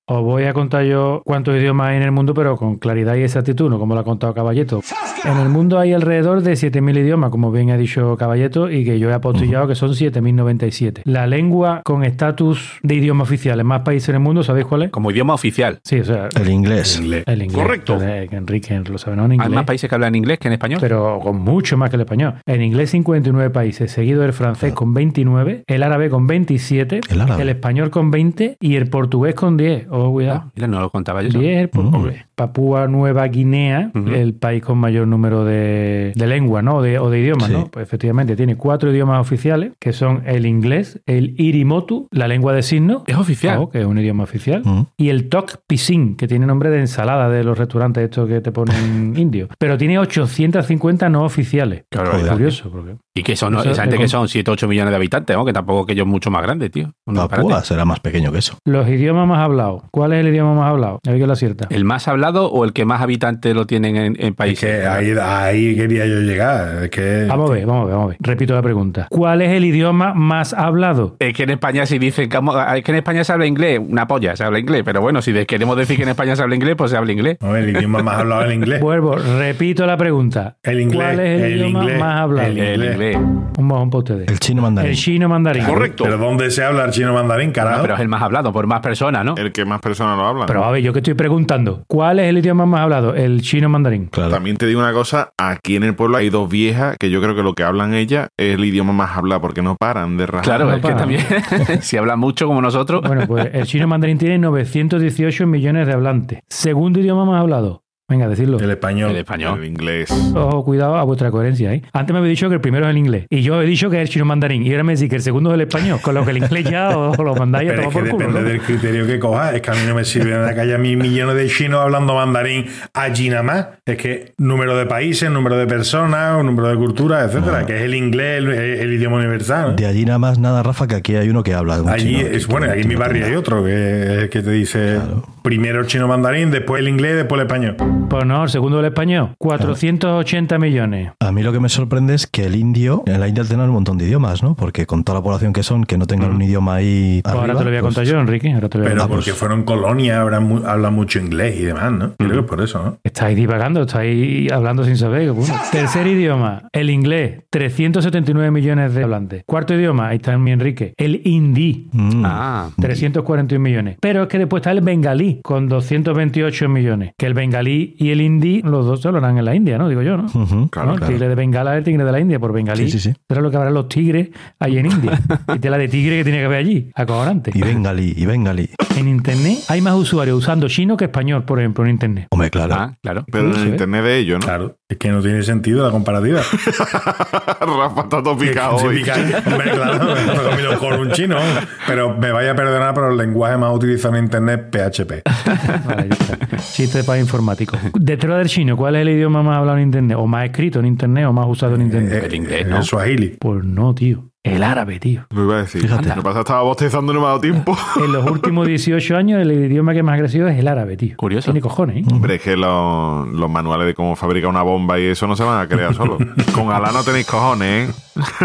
[SPEAKER 2] Os voy a contar yo cuántos idiomas hay en el mundo, pero con claridad y exactitud, no como lo ha contado Caballeto. En el mundo hay alrededor de 7.000 idiomas, como bien ha dicho Caballeto, y que yo he apostillado que son 7.097. La lengua con estatus de idioma oficial en más países en el mundo, ¿sabéis cuál es?
[SPEAKER 4] Como idioma oficial.
[SPEAKER 2] Sí, o sea,
[SPEAKER 5] El inglés.
[SPEAKER 3] Inglés.
[SPEAKER 2] el inglés.
[SPEAKER 1] Correcto.
[SPEAKER 2] Que Enrique lo sabe, ¿no? En
[SPEAKER 4] Hay
[SPEAKER 2] inglés.
[SPEAKER 4] más países que hablan inglés que en español.
[SPEAKER 2] pero con mucho más que el español. En inglés 59 países, seguido del francés con 29, el árabe con 27,
[SPEAKER 5] El árabe.
[SPEAKER 2] español con 20 y el portugués con 10. Ojo, cuidado.
[SPEAKER 4] Mira, no lo contaba yo. eso.
[SPEAKER 2] 10 el portugués. Papúa Nueva Guinea, el país con mayor número de, de lenguas, ¿no? De- o de idiomas,
[SPEAKER 5] Sí.
[SPEAKER 2] ¿no? Pues efectivamente tiene cuatro idiomas oficiales, que son el inglés, el irimotu, la lengua de signos,
[SPEAKER 4] Es oficial.
[SPEAKER 2] ojo, que es un idioma oficial, y el tok pisin, que tiene nombre de ensalada de los restaurantes estos que te ponen indios. Pero tiene 850 no oficiales.
[SPEAKER 4] Qué barbaridad.
[SPEAKER 2] Curioso, porque
[SPEAKER 4] Y que son esa gente que son 7 8 millones de habitantes, ¿no? que tampoco que ellos mucho más grandes, tío.
[SPEAKER 5] Papúa será más pequeño que eso.
[SPEAKER 2] los idiomas más hablados. ¿Cuál es el idioma más hablado? A ver que lo acierta.
[SPEAKER 4] ¿El más hablado o el que más habitantes lo tienen en, en
[SPEAKER 3] Es
[SPEAKER 4] países?
[SPEAKER 3] que ahí, ahí quería yo llegar. Es que.
[SPEAKER 2] Vamos a ver, vamos a ver, vamos a ver. Repito la pregunta. ¿Cuál es el idioma más hablado?
[SPEAKER 4] Es que en España si dicen que, es que en España se habla inglés, una polla, se habla inglés, pero bueno, si queremos decir que en España se habla inglés, pues se habla inglés.
[SPEAKER 3] No, el idioma más hablado es el inglés.
[SPEAKER 2] Vuelvo, repito la pregunta.
[SPEAKER 3] El inglés.
[SPEAKER 2] ¿Cuál es el, idioma
[SPEAKER 3] inglés,
[SPEAKER 2] más hablado?
[SPEAKER 3] el
[SPEAKER 4] El inglés.
[SPEAKER 2] Un mojón para ustedes.
[SPEAKER 5] El chino mandarín.
[SPEAKER 2] El chino mandarín.
[SPEAKER 1] Correcto.
[SPEAKER 3] Pero ¿dónde se habla el chino mandarín,
[SPEAKER 4] No,
[SPEAKER 3] carajo?
[SPEAKER 4] pero es el más hablado por más personas, ¿no?
[SPEAKER 1] El que más personas lo hablan.
[SPEAKER 2] Pero a ver, yo que estoy preguntando, ¿cuál es el idioma más hablado? El chino mandarín.
[SPEAKER 5] Claro.
[SPEAKER 1] También te digo una cosa, aquí en el pueblo hay dos viejas que yo creo que lo que hablan ellas es el idioma más hablado porque no paran de rajar.
[SPEAKER 4] Claro,
[SPEAKER 2] no
[SPEAKER 4] es que también, si habla mucho como nosotros,
[SPEAKER 2] Bueno, pues el chino mandarín tiene 918 millones de hablantes. Segundo idioma más hablado. Venga, decirlo.
[SPEAKER 3] El español.
[SPEAKER 4] el español.
[SPEAKER 1] El inglés.
[SPEAKER 2] Ojo, cuidado a vuestra coherencia, ¿eh? Antes me habéis dicho que el primero es el inglés. Y yo he dicho que es el chino mandarín. Y ahora me decís que el segundo es el español. Con lo que el inglés ya os lo mandáis a
[SPEAKER 3] Pero es
[SPEAKER 2] tomar
[SPEAKER 3] que
[SPEAKER 2] por culo.
[SPEAKER 3] depende
[SPEAKER 2] ¿no?
[SPEAKER 3] del criterio que cojas. Es que a mí no me sirve de nada que haya mil millones de chinos hablando mandarín allí nada más. Es que número de países, número de personas, número de culturas, etcétera, que es el inglés, el, el idioma universal. ¿no?
[SPEAKER 5] De allí nada más nada, Rafa, que aquí hay uno que habla. un
[SPEAKER 3] Allí
[SPEAKER 5] chino.
[SPEAKER 3] es bueno, aquí en mi barrio hay otro que te dice primero el chino mandarín, después el inglés, después el español.
[SPEAKER 2] Pues no, el segundo el español. 480 millones.
[SPEAKER 5] A mí lo que me sorprende es que el indio, en la India tienen un montón de idiomas, ¿no? Porque con toda la población que son, que no tengan un idioma ahí.
[SPEAKER 2] Pues ahora te lo voy a
[SPEAKER 5] pues-
[SPEAKER 2] contar yo, Enrique. Ahora te lo voy a
[SPEAKER 3] Pero porque fueron colonias, hablan, mu- hablan mucho inglés y demás, ¿no? Creo que es por eso, ¿no?
[SPEAKER 2] Estáis divagando, estáis hablando sin saber. bueno. Tercer idioma, el inglés, 379 millones de hablantes. Cuarto idioma, ahí está mi Enrique, el hindi,
[SPEAKER 5] Mm.
[SPEAKER 4] Ah,
[SPEAKER 2] 341 millones. Pero es que después está el bengalí, con 228 millones. Que el bengalí y el hindi, los dos se hablarán en la India, ¿no? Digo yo, ¿no?
[SPEAKER 1] Claro,
[SPEAKER 2] ¿No? El
[SPEAKER 5] claro.
[SPEAKER 2] tigre de Bengala es el tigre de la India por bengalí.
[SPEAKER 5] Sí, sí, sí.
[SPEAKER 2] Pero es lo que habrán los tigres ahí en India. y tela de tigre que tiene que haber allí. Acojonante.
[SPEAKER 5] Y bengalí, y bengalí.
[SPEAKER 2] En internet hay más usuarios usando chino que español, por ejemplo, en internet.
[SPEAKER 5] Hombre, claro.
[SPEAKER 4] ah, claro.
[SPEAKER 1] Pero en el internet de ellos, ¿no?
[SPEAKER 3] Claro, es que no tiene sentido la comparativa.
[SPEAKER 1] Rafa está todo picado hoy.
[SPEAKER 3] Hombre, claro, me he comido con un chino. Pero me vaya a perdonar, pero el lenguaje más utilizado en internet es PHP.
[SPEAKER 2] Vale. Chiste para informáticos. Detrás del chino, ¿cuál es el idioma más hablado en internet? ¿O más escrito en internet o más usado en internet?
[SPEAKER 3] Eh,
[SPEAKER 4] El inglés,
[SPEAKER 3] eh,
[SPEAKER 4] ¿no?
[SPEAKER 3] El swahili.
[SPEAKER 2] Pues no, tío. El árabe, tío.
[SPEAKER 1] Lo iba a decir.
[SPEAKER 5] Fíjate.
[SPEAKER 1] Lo que pasa estaba bostezando y no me ha dado tiempo.
[SPEAKER 2] En los últimos 18 años, el idioma que más ha crecido es el árabe, tío.
[SPEAKER 4] Curioso.
[SPEAKER 2] Tiene cojones, ¿eh?
[SPEAKER 1] Hombre, es que los, los manuales de cómo fabricar una bomba y eso no se van a crear solos. Con Alá no tenéis cojones, ¿eh?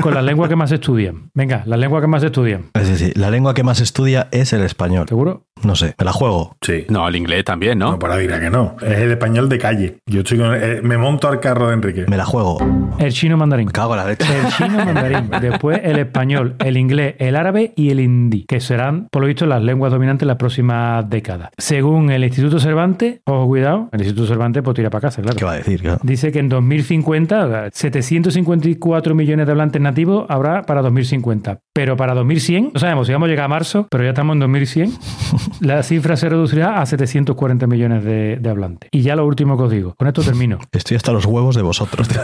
[SPEAKER 2] Con las lenguas que más se estudian. Venga, las lenguas que más se estudian.
[SPEAKER 5] Es decir, la lengua que más estudia es el español.
[SPEAKER 2] ¿Seguro?
[SPEAKER 5] No sé, me la juego.
[SPEAKER 3] Sí.
[SPEAKER 4] No, el inglés también, ¿no?
[SPEAKER 3] No, para dirá que no. Es el español de calle. Yo estoy con- eh, me monto al carro de Enrique.
[SPEAKER 5] Me la juego.
[SPEAKER 2] El chino mandarín.
[SPEAKER 5] Me cago en la leche.
[SPEAKER 2] El chino mandarín, después el español, el inglés, el árabe y el hindi, que serán, por lo visto, las lenguas dominantes en las próximas décadas. Según el Instituto Cervantes, ojo, cuidado, el Instituto Cervantes pues tira para casa, claro.
[SPEAKER 5] ¿Qué va a decir? Claro.
[SPEAKER 2] Dice que en 2050, 754 millones de hablantes nativos habrá para 2050. Pero para 2100, no sabemos si vamos a llegar a marzo, pero ya estamos en 2100, la cifra se reducirá a 740 millones de, de hablantes. Y ya lo último que os digo, con esto termino.
[SPEAKER 5] Estoy hasta los huevos de vosotros.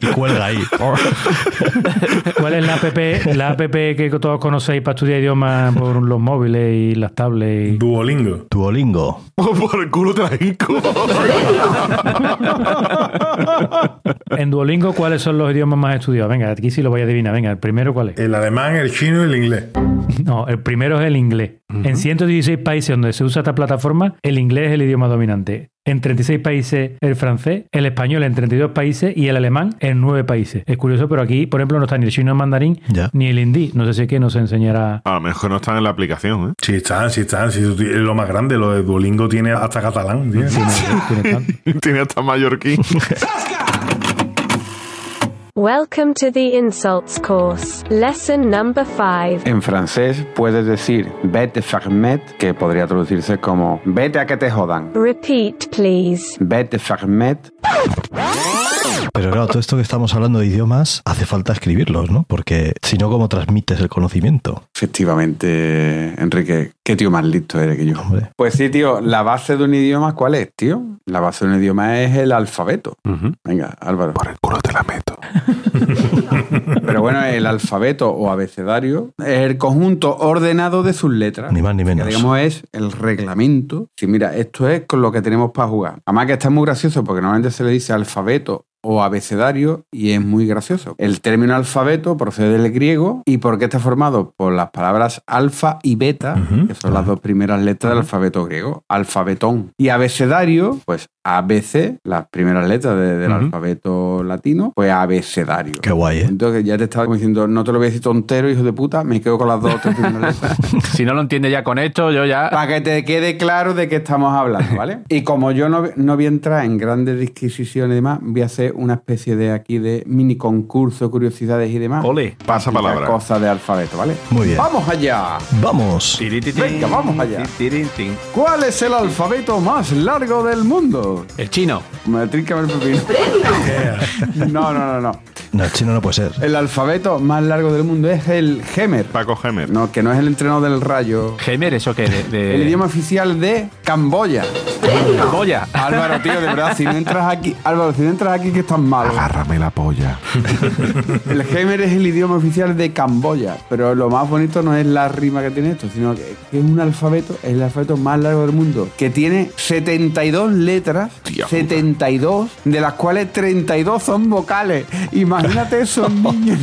[SPEAKER 5] y cuelga ahí.
[SPEAKER 2] ¿Cuál es la app, la app que todos conocéis para estudiar idiomas por los móviles y las tablets? y-
[SPEAKER 3] Duolingo.
[SPEAKER 5] Duolingo.
[SPEAKER 1] Por el culo te la.
[SPEAKER 2] En Duolingo, ¿cuáles son los idiomas más estudiados? Venga, aquí sí lo voy a adivinar. Venga, el primero, ¿cuál es?
[SPEAKER 3] El alemán, el chino y el inglés.
[SPEAKER 2] No, el primero es el inglés. En 116 países donde se usa esta plataforma, el inglés es el idioma dominante. en 36 países el francés, el español en 32 países y el alemán en 9 países. Es curioso, pero aquí, por ejemplo, no está ni el chino mandarín
[SPEAKER 5] Ya.
[SPEAKER 2] ni el hindi. No sé si es que nos enseñará.
[SPEAKER 1] A lo mejor no están en la aplicación, ¿eh?
[SPEAKER 3] Sí están, sí están. Sí, es lo más grande. Lo de Duolingo tiene hasta catalán.
[SPEAKER 2] Tiene
[SPEAKER 1] hasta mallorquín.
[SPEAKER 7] Welcome to the insults course. Lesson number 5.
[SPEAKER 6] En francés puedes decir vete fermet, que podría traducirse como vete a que te jodan.
[SPEAKER 7] Repeat, please.
[SPEAKER 6] Vete fermet.
[SPEAKER 5] Pero claro, todo esto que estamos hablando de idiomas, hace falta escribirlos, ¿no? Porque si no, ¿cómo transmites el conocimiento?
[SPEAKER 6] Efectivamente, Enrique, qué tío más listo eres que yo.
[SPEAKER 5] Hombre.
[SPEAKER 6] Pues sí, tío, la base de un idioma, ¿cuál es, tío? La base de un idioma es el alfabeto. Venga, Álvaro.
[SPEAKER 1] Por el culo te la meto.
[SPEAKER 6] Pero bueno, el alfabeto o abecedario es el conjunto ordenado de sus letras.
[SPEAKER 5] Ni más ni menos.
[SPEAKER 6] Que digamos es el reglamento. Si mira, esto es con lo que tenemos para jugar. Además que está muy gracioso porque normalmente se le dice alfabeto o abecedario y es muy gracioso. El término alfabeto procede del griego y porque está formado por las palabras alfa y beta,
[SPEAKER 3] Ujú.
[SPEAKER 6] que son las dos primeras letras del alfabeto griego, alfabetón. Y abecedario, pues ABC, las primeras letras de- del
[SPEAKER 4] Ujú.
[SPEAKER 6] alfabeto latino, pues abecedario.
[SPEAKER 5] Qué guay, ¿eh?
[SPEAKER 6] Entonces ya te estaba como diciendo, no te lo voy a decir tontero, hijo de puta, me quedo con las dos o tres primeras letras.
[SPEAKER 4] Si no lo entiende ya con esto, yo ya.
[SPEAKER 6] Para que te quede claro de qué estamos hablando, ¿vale? Y como yo no, no voy a entrar en grandes disquisiciones y demás, voy a hacer una especie de aquí de mini concurso, curiosidades y demás.
[SPEAKER 4] Ole.
[SPEAKER 1] Pasa palabra.
[SPEAKER 6] Cosas de alfabeto, ¿vale?
[SPEAKER 5] Muy bien.
[SPEAKER 6] ¡Vamos allá!
[SPEAKER 5] Vamos.
[SPEAKER 6] Venga, vamos allá. ¿Cuál es el alfabeto más largo del mundo?
[SPEAKER 4] El chino.
[SPEAKER 6] Me trinca el pepino. No, no, no, no.
[SPEAKER 5] No, el chino no puede ser.
[SPEAKER 6] El alfabeto más largo del mundo es el Gemer.
[SPEAKER 1] Paco Gemer.
[SPEAKER 6] No, que no es el entrenador del rayo.
[SPEAKER 4] Gemer, eso que de. de-
[SPEAKER 6] El idioma oficial de Camboya.
[SPEAKER 4] Camboya.
[SPEAKER 6] Álvaro, tío, de verdad, si no entras aquí, Álvaro, si no entras aquí que estás mal.
[SPEAKER 1] Agárrame la polla.
[SPEAKER 6] El Gemer es el idioma oficial de Camboya, pero lo más bonito no es la rima que tiene esto, sino que, es un alfabeto, es el alfabeto más largo del mundo, que tiene 72 letras,
[SPEAKER 1] Tía puta.
[SPEAKER 6] 72, de las cuales 32 son vocales. Imagínate esos niños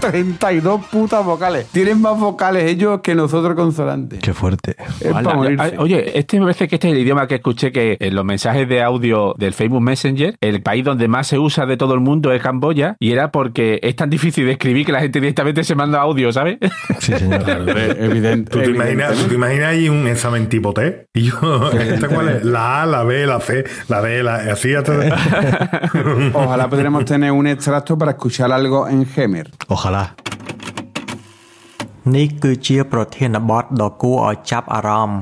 [SPEAKER 6] 32 putas vocales. Tienen más vocales ellos que nosotros consonantes.
[SPEAKER 5] Qué fuerte.
[SPEAKER 6] Es
[SPEAKER 4] Hola,
[SPEAKER 6] para morirse.
[SPEAKER 4] ay, Oye, este me parece que este es el idioma que escuché que en los mensajes de audio del Facebook Messenger, el país donde más se usa de todo el mundo es Camboya, y era porque es tan difícil de escribir que la gente directamente se manda audio, ¿sabes?
[SPEAKER 5] Sí, señor.
[SPEAKER 6] Evidente.
[SPEAKER 3] ¿Tú te, imaginas, ¿Tú te imaginas ahí un examen tipo T? Y yo, ¿esta cuál es? La A, la B, la C, la D, la así hasta...
[SPEAKER 6] Ojalá pudiéramos tener un extracto para escuchar algo en Gemer.
[SPEAKER 5] Ojalá.
[SPEAKER 9] នេះគឺជាប្រធានបទដ៏គួរឲ្យចាប់អារម្មណ៍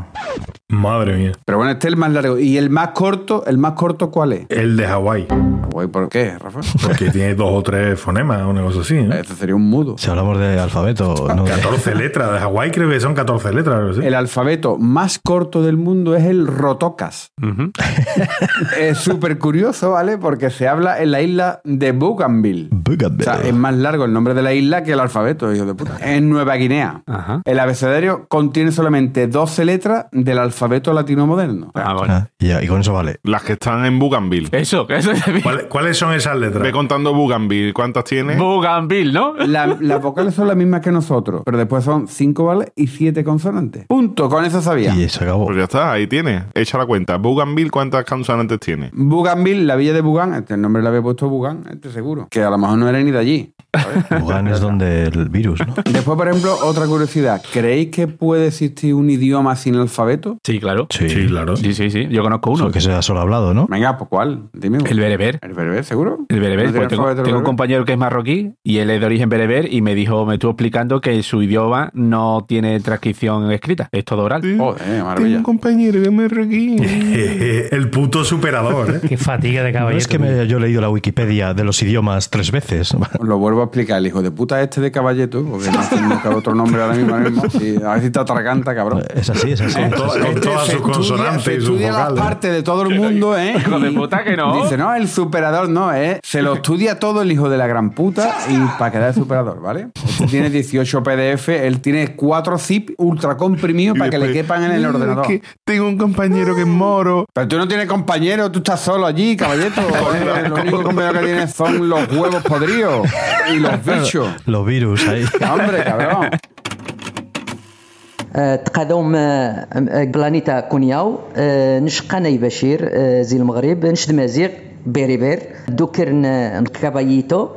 [SPEAKER 3] Madre mía.
[SPEAKER 6] Pero bueno, este es el más largo. ¿Y el más corto? ¿El más corto cuál es?
[SPEAKER 3] El de Hawái.
[SPEAKER 6] Güey, ¿por qué, Rafa?
[SPEAKER 3] Porque tiene dos o tres fonemas o una cosa así. ¿no?
[SPEAKER 6] Este sería un mudo.
[SPEAKER 5] Si hablamos de alfabeto, no de-
[SPEAKER 3] 14 letras. De Hawái creo que son 14 letras. algo así.
[SPEAKER 6] El alfabeto más corto del mundo es el rotocas.
[SPEAKER 4] Ujú.
[SPEAKER 6] es súper curioso, ¿vale? Porque se habla en la isla de Bougainville.
[SPEAKER 5] Bougainville.
[SPEAKER 6] O sea, es más largo el nombre de la isla que el alfabeto, hijo de puta. En Nueva Guinea.
[SPEAKER 4] Ajá.
[SPEAKER 6] El abecedario contiene solamente 12 letras del alfabeto latino moderno.
[SPEAKER 4] Ah, bueno.
[SPEAKER 5] Ah, y, ya, y con eso vale.
[SPEAKER 1] Las que están en Bougainville.
[SPEAKER 4] Eso, que eso es
[SPEAKER 3] ¿Cuál- ¿Cuáles son esas letras?
[SPEAKER 1] Ve contando Bougainville. ¿Cuántas tiene?
[SPEAKER 4] Bougainville, ¿no?
[SPEAKER 6] La- las vocales son las mismas que nosotros, pero después son 5 vales y 7 consonantes. Punto, con eso sabía.
[SPEAKER 5] Y se acabó.
[SPEAKER 1] Pues ya está, ahí tiene. Echa la cuenta. Bougainville, ¿cuántas consonantes tiene?
[SPEAKER 6] Bougainville, la villa de Bougan, este nombre le había puesto Bougan, este seguro. Que a lo mejor no era ni de allí.
[SPEAKER 5] Wuhan es donde el virus, ¿no?
[SPEAKER 6] Después, por ejemplo, otra curiosidad. ¿Creéis que puede existir un idioma sin alfabeto?
[SPEAKER 4] Sí, claro.
[SPEAKER 5] Sí.
[SPEAKER 3] Sí, claro.
[SPEAKER 4] Sí, sí, sí. Yo conozco uno.
[SPEAKER 5] Que sea solo hablado, ¿no?
[SPEAKER 6] Venga, pues ¿cuál? Dime.
[SPEAKER 4] El bereber.
[SPEAKER 6] ¿El bereber, seguro?
[SPEAKER 4] El bereber,
[SPEAKER 6] ¿No tiene
[SPEAKER 4] pues tengo, tengo un compañero que es marroquí y él es de origen bereber y me dijo, me estuvo explicando que su idioma no tiene transcripción escrita, es todo oral.
[SPEAKER 6] Joder,
[SPEAKER 1] Tengo
[SPEAKER 6] maravilla.
[SPEAKER 1] un compañero que me requí.
[SPEAKER 3] el puto superador, ¿eh?
[SPEAKER 2] Qué fatiga de
[SPEAKER 5] No
[SPEAKER 2] caballero.
[SPEAKER 5] es que me, yo he leído la Wikipedia de los idiomas tres veces.
[SPEAKER 6] Lo vuelvo a explicar, el hijo de puta este de caballeto, porque no nunca otro nombre ahora mismo. ahora mismo. Sí, a ver si te atraganta, cabrón.
[SPEAKER 5] Es así, es así.
[SPEAKER 3] Todas
[SPEAKER 6] se
[SPEAKER 3] sus
[SPEAKER 6] estudia-
[SPEAKER 3] consonantes y sus
[SPEAKER 6] estudia las
[SPEAKER 3] vocales.
[SPEAKER 6] partes de todo el mundo, ¿eh?
[SPEAKER 4] Hijo de puta que no.
[SPEAKER 6] Dice, no, el superador no, ¿eh? Se lo estudia todo el hijo de la gran puta y para quedar superador, ¿vale? Este tiene 18 PDF, él tiene 4 zip ultra comprimidos para que le quepan en el ordenador.
[SPEAKER 1] Que tengo un compañero que es moro.
[SPEAKER 6] Pero tú no tienes compañero, tú estás solo allí, caballeto. Eh, Lo único compañero que tienes son los huevos podridos y los bichos.
[SPEAKER 5] Los virus ahí.
[SPEAKER 6] Hombre, cabrón.
[SPEAKER 10] آه، تقادوم آه، آه، بلانيتا كونياو آه، نشقاني بشير آه، زي المغرب نشد مازيغ بيريبير دوكر ن- نكاباييتو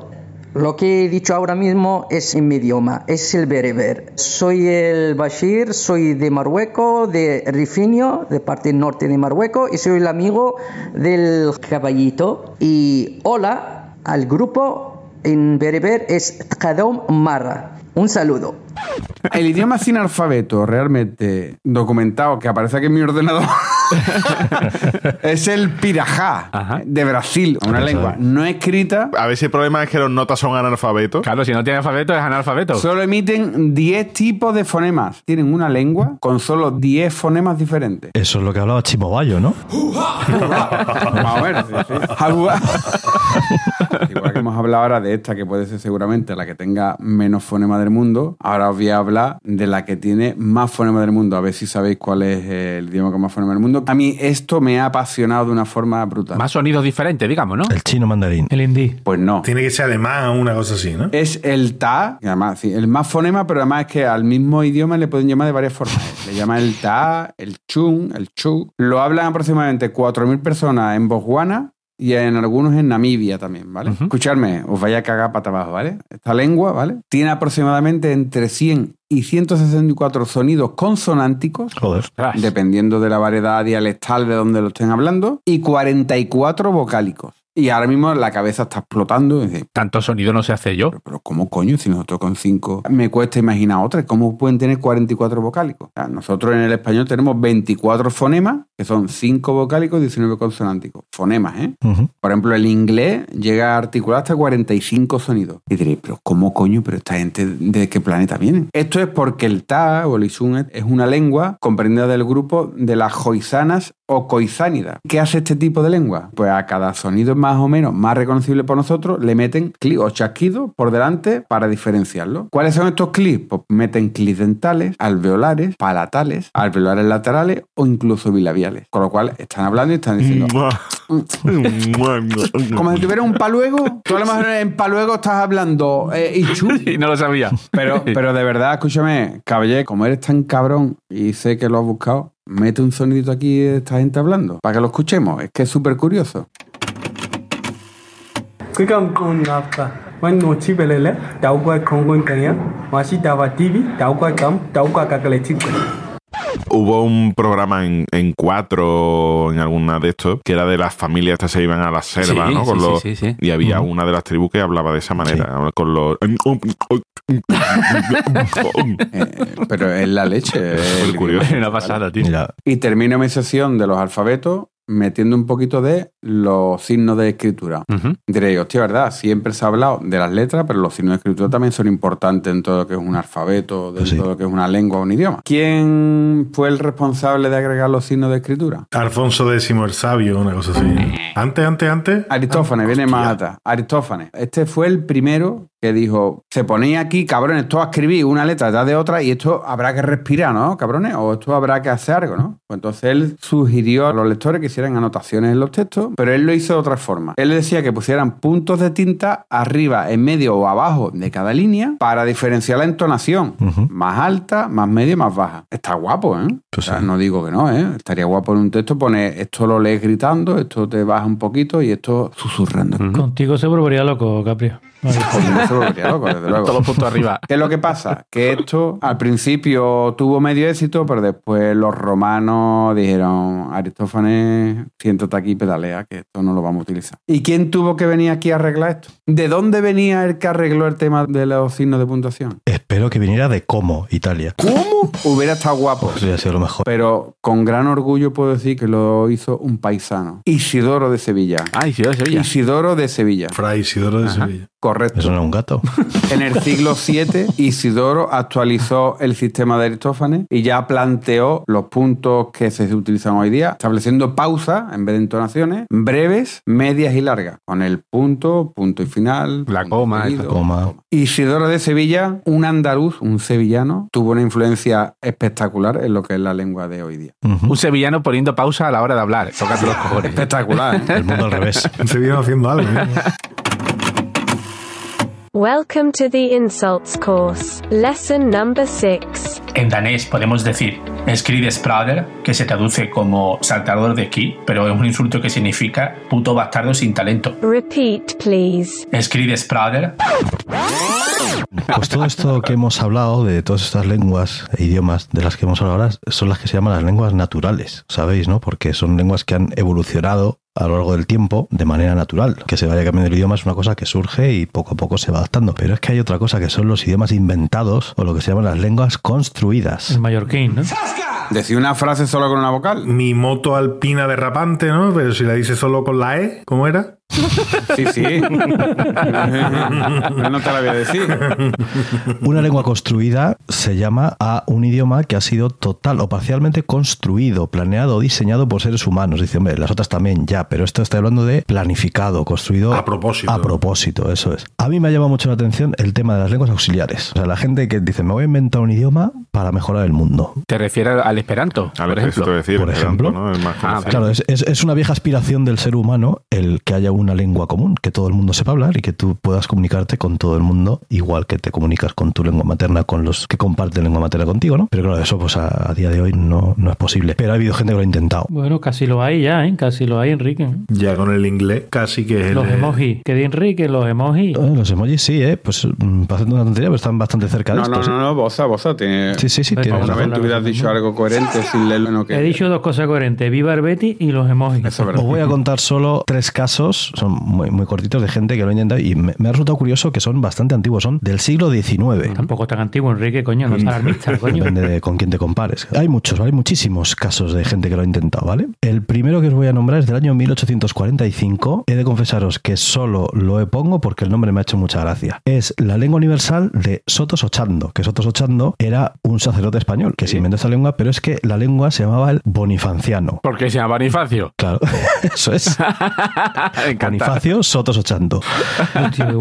[SPEAKER 10] Lo que he dicho ahora mismo es en mi idioma, es el bereber. Soy el Bashir, soy de Marruecos, de Rifinio, de parte norte de Marruecos, y soy el amigo del caballito. Y hola al grupo en bereber es Tkadom Marra. Un saludo.
[SPEAKER 6] El idioma sin alfabeto realmente documentado que aparece aquí en mi ordenador es el pirajá de Brasil, una lengua no escrita.
[SPEAKER 1] A ver si el problema es que los notas son analfabetos.
[SPEAKER 4] Claro, si no tiene alfabeto es analfabeto.
[SPEAKER 6] Solo emiten 10 tipos de fonemas. Tienen una lengua con solo 10 fonemas diferentes.
[SPEAKER 5] Eso es lo que hablaba Chimo Bayo, ¿no?
[SPEAKER 6] Vamos a ver. sí, sí. Agua. Igual que hemos hablado ahora de esta, que puede ser seguramente la que tenga menos fonemas del mundo, ahora os voy a hablar de la que tiene más fonemas del mundo. A ver si sabéis cuál es el idioma con más fonemas del mundo. A mí esto me ha apasionado de una forma brutal.
[SPEAKER 4] Más sonidos diferentes, digamos, ¿no?
[SPEAKER 5] El chino mandarín.
[SPEAKER 2] El hindi.
[SPEAKER 6] Pues no.
[SPEAKER 3] Tiene que ser alemán o una cosa así, ¿no?
[SPEAKER 6] Es el ta, además, sí, el más fonema, pero además es que al mismo idioma le pueden llamar de varias formas. Le llaman el ta, el chung, el chu. Lo hablan aproximadamente 4.000 personas en Botswana y en algunos en Namibia también, ¿vale? Escuchadme, os vaya a cagar para abajo, ¿vale? Esta lengua, ¿vale? Tiene aproximadamente entre 100 y 164 sonidos consonánticos,
[SPEAKER 5] Joder.
[SPEAKER 6] dependiendo de la variedad dialectal de donde lo estén hablando, y 44 vocálicos. Y ahora mismo la cabeza está explotando. dice,
[SPEAKER 4] Tanto sonido no se hace yo.
[SPEAKER 6] pero ¿cómo coño? Si nosotros con cinco me cuesta imaginar otras. ¿Cómo pueden tener 44 vocálicos? O sea, nosotros en el español tenemos 24 fonemas, que son 5 vocálicos y 19 consonánticos. Fonemas, ¿eh? Por ejemplo, el inglés llega a articular hasta 45 sonidos. Y diréis, pero ¿cómo coño? ¿Pero esta gente de qué planeta vienen? Esto es porque el Ta o el Isun es una lengua comprendida del grupo de las joisanas o coizánidas. ¿Qué hace este tipo de lengua? Pues a cada sonido más o menos más reconocible por nosotros le meten clic o chasquidos por delante para diferenciarlo. ¿Cuáles son estos clics? Pues meten clics dentales, alveolares, palatales, alveolares laterales o incluso bilabiales. Con lo cual están hablando y están diciendo... Como si tuviera un paluego. Tú a lo mejor en paluego estás hablando eh, y chu.
[SPEAKER 4] Y no lo sabía.
[SPEAKER 6] Pero, pero de verdad, escúchame, caballé, como eres tan cabrón y sé que lo has buscado, mete un sonidito aquí de esta gente hablando para que lo escuchemos. Es que es súper curioso.
[SPEAKER 11] Kikam kun. Wan kanya, kam.
[SPEAKER 1] Hubo un programa en, en cuatro, en alguna de estos, que era de las familias que se iban a la selva,
[SPEAKER 4] Sí,
[SPEAKER 1] ¿no? Con
[SPEAKER 4] sí,
[SPEAKER 1] los,
[SPEAKER 4] sí, sí, sí.
[SPEAKER 1] Y había una de las tribus que hablaba de esa manera, con los...
[SPEAKER 6] Eh, pero es la leche. es el
[SPEAKER 1] curioso.
[SPEAKER 4] Una pasada, tío.
[SPEAKER 5] Mira,
[SPEAKER 6] Y termino mi sesión de los alfabetos metiendo un poquito de los signos de escritura.
[SPEAKER 4] Ujú.
[SPEAKER 6] Diréis, hostia, ¿verdad? Siempre se ha hablado de las letras, pero los signos de escritura también son importantes en todo lo que es un alfabeto, de
[SPEAKER 5] Pues sí.
[SPEAKER 6] todo lo que es una lengua o un idioma. ¿Quién fue el responsable de agregar los signos de escritura?
[SPEAKER 3] Alfonso X el Sabio, una cosa así. Antes, antes, antes.
[SPEAKER 6] Aristófanes, viene más atrás. Aristófanes. Este fue el primero que dijo, se ponía aquí, cabrones, esto a escribir una letra detrás de otra y esto habrá que respirar, ¿no, cabrones? O esto habrá que hacer algo, ¿no? Pues entonces él sugirió a los lectores que hicieran anotaciones en los textos, pero él lo hizo de otra forma. Él decía que pusieran puntos de tinta arriba, en medio o abajo de cada línea para diferenciar la entonación. Más alta, más media, más baja. Está guapo, ¿eh?
[SPEAKER 5] Pues
[SPEAKER 6] O sea,
[SPEAKER 5] sí.
[SPEAKER 6] no digo que no, ¿eh? Estaría guapo en un texto poner esto lo lees gritando, esto te baja un poquito y esto susurrando.
[SPEAKER 2] Contigo se volvería loco, Caprio. Vale.
[SPEAKER 6] Pues no se volvería loco, desde luego.
[SPEAKER 4] Todos los puntos arriba.
[SPEAKER 6] ¿Qué es lo que pasa? Que esto al principio tuvo medio éxito, pero después los romanos dijeron, Aristófanes, siéntate aquí y pedalea, que esto no lo vamos a utilizar. ¿Y quién tuvo que venir aquí a arreglar esto? ¿De dónde venía el que arregló el tema de los signos de puntuación?
[SPEAKER 5] espero que viniera de Como, Italia.
[SPEAKER 6] ¿Cómo? Hubiera estado guapo.
[SPEAKER 5] Eso hubiera sido lo mejor.
[SPEAKER 6] Pero con gran orgullo puedo decir que lo hizo un paisano. Isidoro de Sevilla.
[SPEAKER 4] Ay, Ciudad de Sevilla.
[SPEAKER 6] Isidoro de Sevilla.
[SPEAKER 3] Fray Isidoro de Sevilla.
[SPEAKER 6] Correcto.
[SPEAKER 5] Eso no era un gato.
[SPEAKER 6] En el siglo VII, Isidoro actualizó el sistema de Aristófanes y ya planteó los puntos que se utilizan hoy día, estableciendo pausas en vez de entonaciones, breves, medias y largas, con el punto, punto y final,
[SPEAKER 4] La coma,
[SPEAKER 6] seguido,
[SPEAKER 5] la coma.
[SPEAKER 6] Isidoro de Sevilla, un andaluz, un sevillano, tuvo una influencia espectacular en lo que es la lengua de hoy día.
[SPEAKER 4] Un sevillano poniendo pausa a la hora de hablar. Tócate los cojones.
[SPEAKER 6] Espectacular, ¿eh?
[SPEAKER 5] El mundo al revés.
[SPEAKER 3] Se vieron haciendo algo. ¿eh?
[SPEAKER 7] Welcome to the Insults course. Lesson number 6.
[SPEAKER 12] En danés podemos decir Skridesprader, que se traduce como saltador de esquí, pero es un insulto que significa puto bastardo sin talento.
[SPEAKER 7] Repeat, please.
[SPEAKER 12] Skridesprader.
[SPEAKER 5] Pues todo esto que hemos hablado de todas estas lenguas e idiomas de las que hemos hablado ahora son las que se llaman las lenguas naturales, ¿sabéis? ¿no? Porque son lenguas que han evolucionado a lo largo del tiempo de manera natural. Que se vaya cambiando el idioma es una cosa que surge y poco a poco se va adaptando. Pero es que hay otra cosa que son los idiomas inventados o lo que se llaman las lenguas construidas.
[SPEAKER 2] El mallorquín, ¿no?
[SPEAKER 6] Decía una frase solo con una vocal.
[SPEAKER 3] Mi moto alpina derrapante, ¿no? Pero si la dice solo con la E, ¿cómo era?
[SPEAKER 6] Sí, sí. No te la voy a decir.
[SPEAKER 5] Una lengua construida se llama a un idioma que ha sido total o parcialmente construido, planeado o diseñado por seres humanos. Dice, hombre, las otras también ya, pero esto está hablando de planificado, construido
[SPEAKER 3] A propósito.
[SPEAKER 5] A propósito, eso es. A mí me ha llamado mucho la atención el tema de las lenguas auxiliares. O sea, la gente que dice, me voy a inventar un idioma para mejorar el mundo.
[SPEAKER 4] ¿Te refieres al esperanto?
[SPEAKER 1] A
[SPEAKER 4] por ejemplo?
[SPEAKER 1] decir,
[SPEAKER 5] Por ejemplo.
[SPEAKER 1] ¿no? Más
[SPEAKER 4] Ah.
[SPEAKER 5] Claro, es, es- es una vieja aspiración del ser humano el que haya una lengua común, que todo el mundo sepa hablar y que tú puedas comunicarte con todo el mundo, igual que te comunicas con tu lengua materna, con los que comparten lengua materna contigo, ¿no? Pero claro, eso pues a, a día de hoy no, no es posible. Pero ha habido gente que lo ha intentado.
[SPEAKER 2] Bueno, casi lo hay ya, ¿eh? Casi lo hay, Enrique.
[SPEAKER 3] Ya con el inglés casi que es el...
[SPEAKER 2] Los emojis. Que de Enrique, los emojis.
[SPEAKER 5] Eh, Los emojis sí, ¿eh? Pues mm, parece una tontería, pero están bastante cerca de
[SPEAKER 6] No, no,
[SPEAKER 5] esto.
[SPEAKER 6] no, no, boza, boza. Tiene...
[SPEAKER 5] Sí, sí, sí,
[SPEAKER 2] Pues
[SPEAKER 5] tiene razón.
[SPEAKER 6] Tú hubieras dicho algo coherente sin leerlo en lo que...
[SPEAKER 2] He dicho dos cosas coherentes. Viva el Betty y los emojis.
[SPEAKER 6] Eso es verdad.
[SPEAKER 5] Os voy a contar solo tres casos, son muy, muy cortitos, de gente que lo ha intentado y me, me ha resultado curioso que son bastante antiguos, son del siglo XIX.
[SPEAKER 2] Tampoco tan antiguo, Enrique, coño. No es alarmista, coño.
[SPEAKER 5] Depende de con quién te compares. Hay muchos, ¿vale? Muchísimos casos de gente que lo ha intentado, ¿vale? El primero que os voy a nombrar es del año 1845. He de confesaros que solo lo he pongo porque el nombre me ha hecho mucha gracia. Es la lengua universal de Sotos Ochando, que Sotos Ochando era un sacerdote español que se inventó esta lengua, pero es que la lengua se llamaba el bonifanciano.
[SPEAKER 4] ¿Por qué se llama Bonifacio?
[SPEAKER 5] Claro, eso es. Bonifacio Sotos Ochando.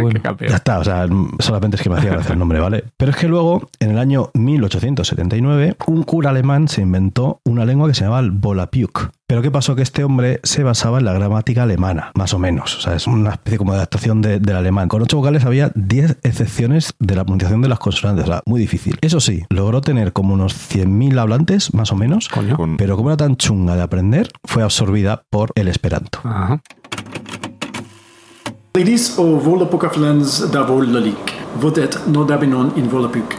[SPEAKER 2] Bueno.
[SPEAKER 5] Ya está, o sea, solamente es que me hacía gracia el nombre, ¿vale? Pero es que luego, en el año 1879, un cura alemán se inventó una lengua que se llamaba el Volapük. Pero ¿qué pasó? Que este hombre se basaba en la gramática alemana, más o menos. O sea, es una especie como de adaptación de- del alemán. Con ocho vocales había 10 excepciones de la pronunciación de las consonantes. O sea, muy difícil. Eso sí, logró tener como unos 100.000 hablantes, más o menos.
[SPEAKER 4] Coño.
[SPEAKER 5] Pero como era tan chunga de aprender, fue absorbida por el esperanto.
[SPEAKER 4] Ajá.
[SPEAKER 13] No dabinon in Volapuk.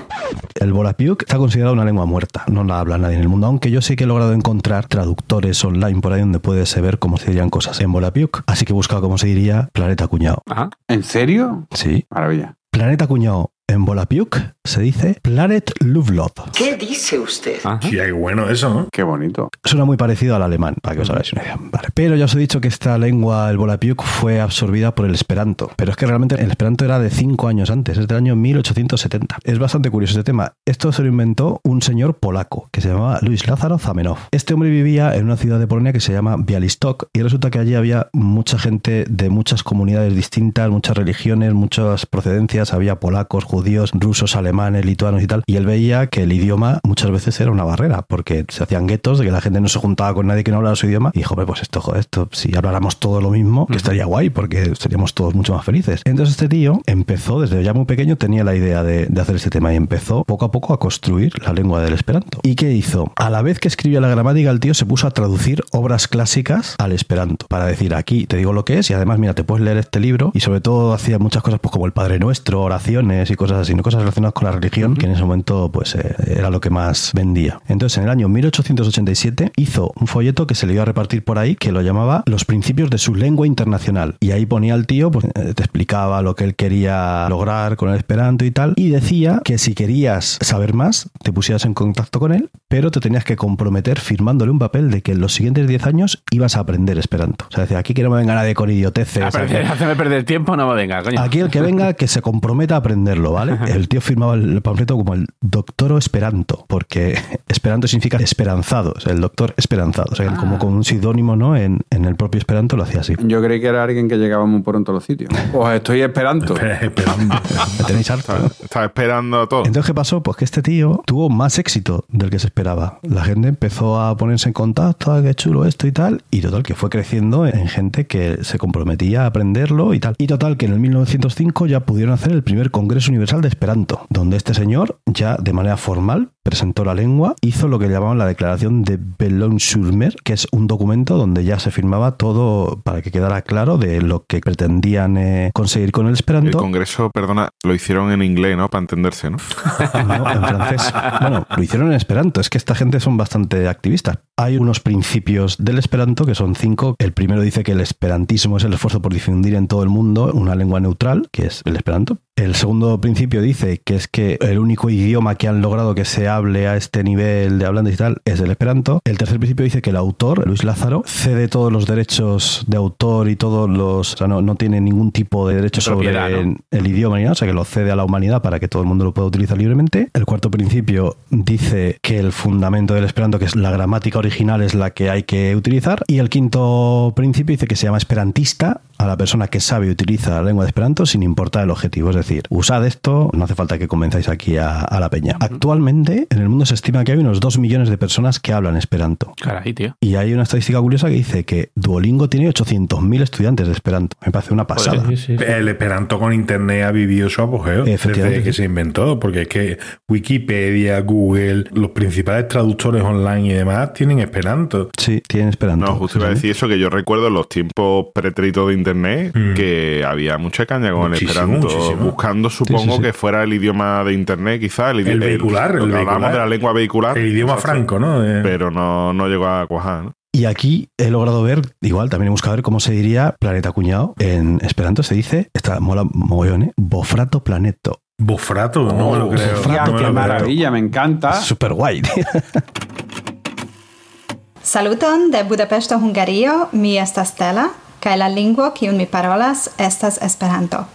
[SPEAKER 5] El Volapük está considerado una lengua muerta, no la habla nadie en el mundo, aunque yo sí que he logrado encontrar traductores online por ahí donde puedes ver cómo se dirían cosas en Volapük, así que he buscado cómo se diría planeta cuñado.
[SPEAKER 4] Ajá.
[SPEAKER 6] ¿En serio?
[SPEAKER 5] Sí,
[SPEAKER 6] Maravilla.
[SPEAKER 5] planeta cuñado en Volapük se dice Planet Luvlov.
[SPEAKER 14] ¿Qué dice usted?
[SPEAKER 3] Sí, qué bueno eso, ¿no?
[SPEAKER 6] Qué bonito.
[SPEAKER 5] Suena muy parecido al alemán, para que os hagáis una idea. Vale. Pero ya os he dicho que esta lengua, el Volapük, fue absorbida por el Esperanto. Pero es que realmente el Esperanto era de cinco años antes, es del año 1870. Es bastante curioso este tema. Esto se lo inventó un señor polaco que se llamaba Luis Lázaro Zamenhof. Este hombre vivía en una ciudad de Polonia que se llama Bialystok y resulta que allí había mucha gente de muchas comunidades distintas, muchas religiones, muchas procedencias. Había polacos, judíos, rusos, alemanes, lituanos y tal. Y él veía que el idioma muchas veces era una barrera porque se hacían guetos de que la gente no se juntaba con nadie que no hablara su idioma. Y dijo, "Hombre, pues esto, joder, esto, si habláramos todo lo mismo, que estaría guay porque seríamos todos mucho más felices. Entonces este tío empezó, desde ya muy pequeño, tenía la idea de, de hacer este tema y empezó poco a poco a construir la lengua del esperanto. ¿Y qué hizo? A la vez que escribía la gramática, el tío se puso a traducir obras clásicas al esperanto para decir, aquí te digo lo que es y además, mira, te puedes leer este libro y sobre todo hacía muchas cosas pues como el Padre Nuestro, oraciones y cosas así, ¿no? cosas relacionadas con la religión, que en ese momento pues eh, era lo que más vendía. Entonces, en el año 1887 hizo un folleto que se le iba a repartir por ahí que lo llamaba Los principios de su lengua internacional. Y ahí ponía al tío, pues eh, te explicaba lo que él quería lograr con el esperanto y tal, y decía que si querías saber más, te pusieras en contacto con él, pero te tenías que comprometer firmándole un papel de que en los siguientes 10 años ibas a aprender esperanto. O sea, decía, aquí que no me venga nadie con idioteces.
[SPEAKER 4] A perder-
[SPEAKER 5] aquí-
[SPEAKER 4] Hacerme perder tiempo, no me venga, coño.
[SPEAKER 5] Aquí el que venga, que se comprometa a aprenderlo, ¿vale? El tío firmaba el panfleto como el doctoro esperanto, porque esperanto significa esperanzado, o sea, el doctor esperanzado, o sea, como con un pseudónimo, ¿no? En, el propio Esperanto lo hacía así.
[SPEAKER 6] Yo creí que era alguien que llegaba muy pronto a los sitios. Os estoy esperando.
[SPEAKER 3] esperando.
[SPEAKER 5] Me tenéis harto.
[SPEAKER 1] Estaba esperando todo.
[SPEAKER 5] Entonces, ¿qué pasó? Pues que este tío tuvo más éxito del que se esperaba. La gente empezó a ponerse en contacto, "Ah, qué chulo esto y tal, y total, que fue creciendo en gente que se comprometía a aprenderlo y tal. Y total, que en el 1905 ya pudieron hacer el primer Congreso Universal de Esperanto, donde este señor ya de manera formal presentó la lengua, hizo lo que llamaban la Declaración de Bellon-sur-Mer, que es un documento donde ya se firmaba todo para que quedara claro de lo que pretendían eh, conseguir con el
[SPEAKER 1] El
[SPEAKER 5] Esperanto.
[SPEAKER 1] congreso, perdona, lo hicieron en inglés, ¿no? Para entenderse, ¿no?
[SPEAKER 5] No, en francés. Bueno, lo hicieron en esperanto. Es que esta gente son bastante activistas. Hay unos principios del esperanto que son cinco. El primero dice que el esperantismo es el esfuerzo por difundir en todo el mundo una lengua neutral, que es el esperanto. El segundo principio dice que es que el único idioma que han logrado que se hable a este nivel de hablantes y tal es el esperanto. El tercer principio dice que el autor, Luis Lázaro, cede todos los derechos de autor y todos los... O sea, no, no tiene ningún tipo de derecho sobre
[SPEAKER 4] ¿no?
[SPEAKER 5] el idioma ni nada, o sea que lo cede a la humanidad para que todo el mundo lo pueda utilizar libremente. El cuarto principio dice que el fundamento del esperanto, que es la gramática original, es la que hay que utilizar. Y el quinto principio dice que se llama esperantista a la persona que sabe y utiliza la lengua de esperanto sin importar el objetivo. Es decir, usad esto, no hace falta que convenzáis aquí a, a la peña. Actualmente en el mundo se estima que hay unos 2 millones de personas que hablan esperanto.
[SPEAKER 4] Caray, tío.
[SPEAKER 5] Y hay una estadística curiosa que dice que Duolingo tiene 800.000 estudiantes de esperanto. Me parece una pasada.
[SPEAKER 3] El Esperanto con internet ha vivido su apogeo
[SPEAKER 5] Efectivamente.
[SPEAKER 3] desde que se inventó, porque es que Wikipedia, Google, los principales traductores online y demás tienen Esperanto.
[SPEAKER 5] Sí, tienen Esperanto.
[SPEAKER 1] No, justo iba a decir eso, que yo recuerdo en los tiempos pretéritos de internet
[SPEAKER 3] Mm.
[SPEAKER 1] que había mucha caña con
[SPEAKER 3] Muchísimo,
[SPEAKER 1] el Esperanto,
[SPEAKER 3] muchísimo.
[SPEAKER 1] buscando supongo
[SPEAKER 3] Sí, sí, sí.
[SPEAKER 1] que fuera el idioma de internet, quizás, el,
[SPEAKER 3] El
[SPEAKER 1] idi-
[SPEAKER 3] vehicular, el
[SPEAKER 1] hablábamos de la lengua vehicular.
[SPEAKER 3] El idioma franco, ¿no? Eh,
[SPEAKER 1] Pero no, no llegó a cuajar, ¿no?
[SPEAKER 5] Y aquí he logrado ver, igual también he buscado ver cómo se diría planeta cuñado. En esperanto se dice, esta mola mogollón, ¿eh? Bofrato planeto.
[SPEAKER 3] Bofrato, no me lo creo.
[SPEAKER 6] Hostia,
[SPEAKER 3] no me
[SPEAKER 6] qué
[SPEAKER 3] creo.
[SPEAKER 6] maravilla, me encanta.
[SPEAKER 5] Súper guay.
[SPEAKER 14] Saluton de Budapesto, Hungario. Mi estas Stella, kaj la lingvo kiun mi parolas estas Esperanto.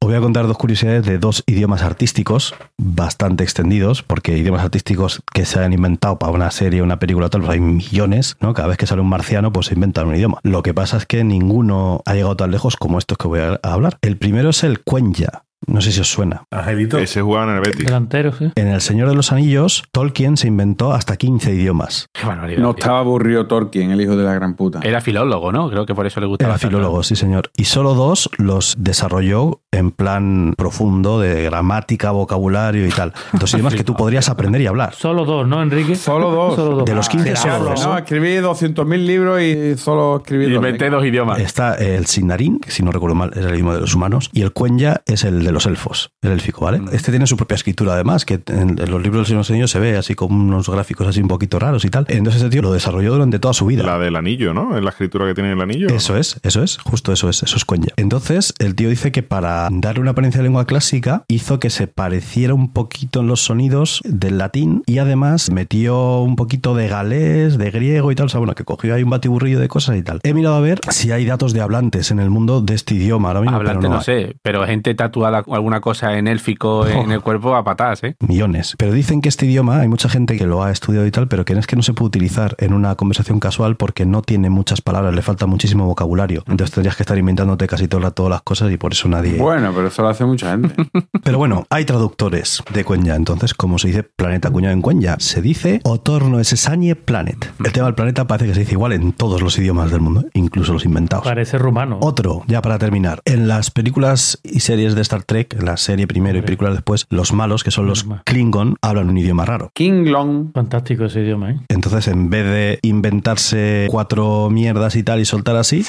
[SPEAKER 5] Os voy a contar dos curiosidades de dos idiomas artísticos bastante extendidos, porque idiomas artísticos que se han inventado para una serie, una película, tal, pues hay millones, ¿no? Cada vez que sale un marciano, pues se inventan un idioma. Lo que pasa es que ninguno ha llegado tan lejos como estos que voy a hablar. El primero es el cuenya. No sé si os suena.
[SPEAKER 3] Angelito.
[SPEAKER 1] Ese jugaba en el Betis.
[SPEAKER 2] Delantero, sí.
[SPEAKER 5] En El Señor de los Anillos, Tolkien se inventó hasta 15 idiomas.
[SPEAKER 4] Qué barbaridad.
[SPEAKER 6] No
[SPEAKER 4] tío.
[SPEAKER 6] estaba aburrido Tolkien, el hijo de la gran puta.
[SPEAKER 4] Era filólogo, ¿no? Creo que por eso le gustaba.
[SPEAKER 5] Era
[SPEAKER 4] tanto.
[SPEAKER 5] filólogo, sí señor. Y solo dos los desarrolló en plan profundo de gramática, vocabulario y tal. Dos idiomas que tú podrías aprender y hablar.
[SPEAKER 2] Solo dos, ¿no, Enrique?
[SPEAKER 6] Solo dos.
[SPEAKER 2] Solo dos.
[SPEAKER 5] De los 15
[SPEAKER 6] Ah,
[SPEAKER 5] solo dos.
[SPEAKER 6] No, escribí 200.000 libros y solo escribí dos.
[SPEAKER 4] Inventé dos idiomas.
[SPEAKER 5] Está el signarín, que si no recuerdo mal es el idioma de los humanos, y el cuenya es el de los elfos, el élfico, ¿vale? Este tiene su propia escritura además, que en, en los libros del Señor de los Anillos se ve así como unos gráficos así un poquito raros y tal. Entonces este tío lo desarrolló durante toda su vida.
[SPEAKER 1] La del anillo, ¿no? En la escritura que tiene el anillo.
[SPEAKER 5] Eso es, eso es, justo eso es, eso es cuenya. Entonces, el tío dice que para darle una apariencia de lengua clásica, hizo que se pareciera un poquito en los sonidos del latín y además metió un poquito de galés, de griego y tal. O sea, bueno, que cogió ahí un batiburrillo de cosas y tal. He mirado a ver si hay datos de hablantes en el mundo de este idioma ahora mismo.
[SPEAKER 4] Hablante
[SPEAKER 5] pero
[SPEAKER 4] no, sé, pero gente tatuada alguna cosa en élfico en el cuerpo a patadas, ¿eh?
[SPEAKER 5] Millones. Pero dicen que este idioma, hay mucha gente que lo ha estudiado y tal, pero que es que no se puede utilizar en una conversación casual porque no tiene muchas palabras, le falta muchísimo vocabulario. Entonces tendrías que estar inventándote casi todas las, todas las cosas y por eso nadie.
[SPEAKER 6] Bueno, pero eso lo hace mucha gente.
[SPEAKER 5] Pero bueno, hay traductores de Cuenya. Entonces, como se dice planeta cuñado en Cuenya? Se dice Otorno Esañe Planet. El tema del planeta parece que se dice igual en todos los idiomas del mundo, incluso los inventados.
[SPEAKER 2] Parece rumano.
[SPEAKER 5] Otro, ya para terminar. En las películas y series de Star Trek, la serie primero y películas después, los malos, que son los Klingon, hablan un idioma raro.
[SPEAKER 6] Kinglong.
[SPEAKER 2] Fantástico ese idioma, ¿eh?
[SPEAKER 5] Entonces, en vez de inventarse cuatro mierdas y tal y soltar así,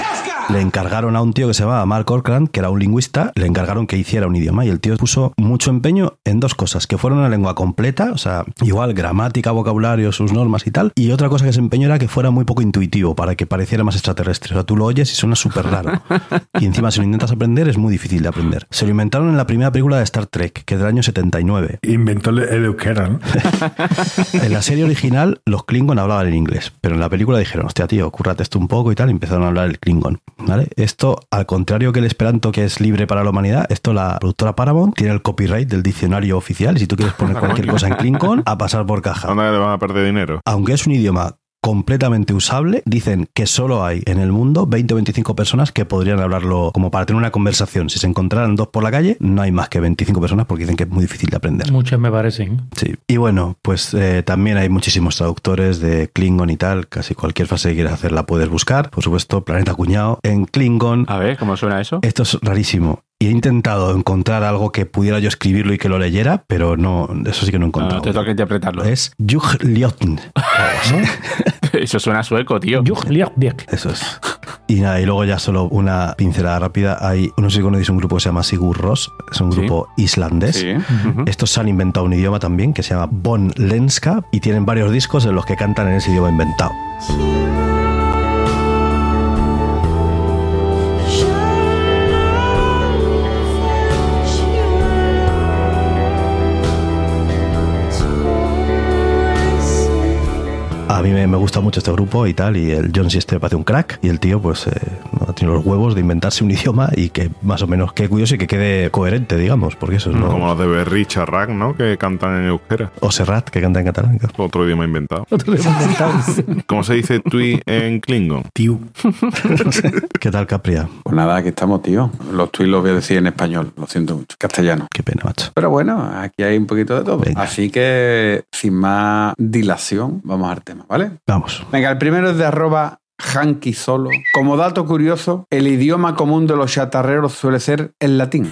[SPEAKER 5] le encargaron a un tío que se llamaba Mark Orkrand, que era un lingüista, le encargaron que hiciera un idioma y el tío puso mucho empeño en dos cosas, que fuera una lengua completa, o sea, igual gramática, vocabulario, sus normas y tal, y otra cosa que se empeñó era que fuera muy poco intuitivo, para que pareciera más extraterrestre. O sea, tú lo oyes y suena súper raro. Y encima, si lo intentas aprender, es muy difícil de aprender. Se lo inventaron en la primera película de Star Trek, que es del año 79.
[SPEAKER 3] Inventó el, el euskera, ¿no?
[SPEAKER 5] En la serie original, los Klingon hablaban en inglés, pero en la película dijeron, hostia, tío, cúrrate esto un poco y tal, y empezaron a hablar el Klingon. ¿vale? Esto, al contrario que el Esperanto, que es libre para la humanidad, esto la productora Paramount tiene el copyright del diccionario oficial, y si tú quieres poner cualquier cosa en Klingon, a pasar por caja.
[SPEAKER 1] ¿Dónde le van a perder dinero?
[SPEAKER 5] Aunque es un idioma completamente usable. Dicen que solo hay en el mundo 20 o 25 personas que podrían hablarlo como para tener una conversación. Si se encontraran dos por la calle, no hay más que 25 personas porque dicen que es muy difícil de aprender.
[SPEAKER 2] Muchas me parecen.
[SPEAKER 5] Sí. Y bueno, pues eh, también hay muchísimos traductores de Klingon y tal. Casi cualquier frase que quieras hacer la puedes buscar. Por supuesto, Planeta Cuñado en Klingon.
[SPEAKER 4] A ver, ¿cómo suena eso?
[SPEAKER 5] Esto es rarísimo. Y he intentado encontrar algo que pudiera yo escribirlo y que lo leyera, pero no, eso sí que no he encontrado.
[SPEAKER 4] No, te toca interpretarlo.
[SPEAKER 5] Es Jugliotn.
[SPEAKER 4] Eso suena sueco, tío.
[SPEAKER 5] Eso es. Y nada, y luego ya solo una pincelada rápida. Hay, no sé si conocéis un grupo que se llama Sigur Rós, es un
[SPEAKER 4] Sí.
[SPEAKER 5] grupo islandés.
[SPEAKER 4] Sí. Ujú.
[SPEAKER 5] Estos se han inventado un idioma también que se llama Bon Lenska y tienen varios discos en los que cantan en ese idioma inventado. A mí me, gusta mucho este grupo y tal, y el John Sister parece un crack, y el tío pues eh, ha tenido los huevos de inventarse un idioma y que más o menos quede curioso y que quede coherente, digamos, porque eso es no...
[SPEAKER 1] Como los de Berry Charrac, ¿no? Que cantan en euskera.
[SPEAKER 5] O Serrat, que canta en catalán. claro.
[SPEAKER 1] Otro idioma inventado.
[SPEAKER 2] Otro de inventado.
[SPEAKER 1] ¿Cómo se dice tui en Klingon?
[SPEAKER 3] Tío.
[SPEAKER 5] ¿Qué tal, Capria?
[SPEAKER 6] Pues nada, aquí estamos, tío. Los tweets los voy a decir en español, lo siento mucho. Castellano.
[SPEAKER 5] Qué pena, macho.
[SPEAKER 6] Pero bueno, aquí hay un poquito de todo. Así que, sin más dilación, vamos al tema, ¿vale?
[SPEAKER 5] Vamos.
[SPEAKER 6] Venga, el primero es de arroba Hanky Solo. Como dato curioso, el idioma común de los chatarreros suele ser el latín.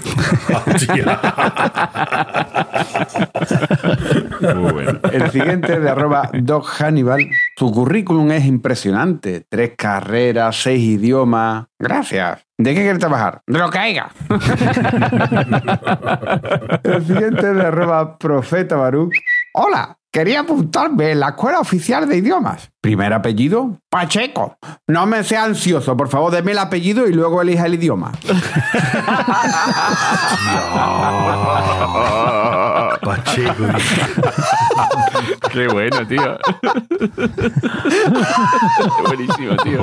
[SPEAKER 1] Muy bueno.
[SPEAKER 6] El siguiente de arroba Doc Hannibal. Su currículum es impresionante. Tres carreras, seis idiomas. Gracias. ¿De qué quiere trabajar? De lo que haya. El siguiente de arroba Profeta Baruch. Hola, quería apuntarme en la escuela oficial de idiomas. Primer apellido, Pacheco. No me sea ansioso, por favor, deme el apellido y luego elija el idioma.
[SPEAKER 3] Pacheco.
[SPEAKER 4] Qué bueno, tío. Buenísimo, tío.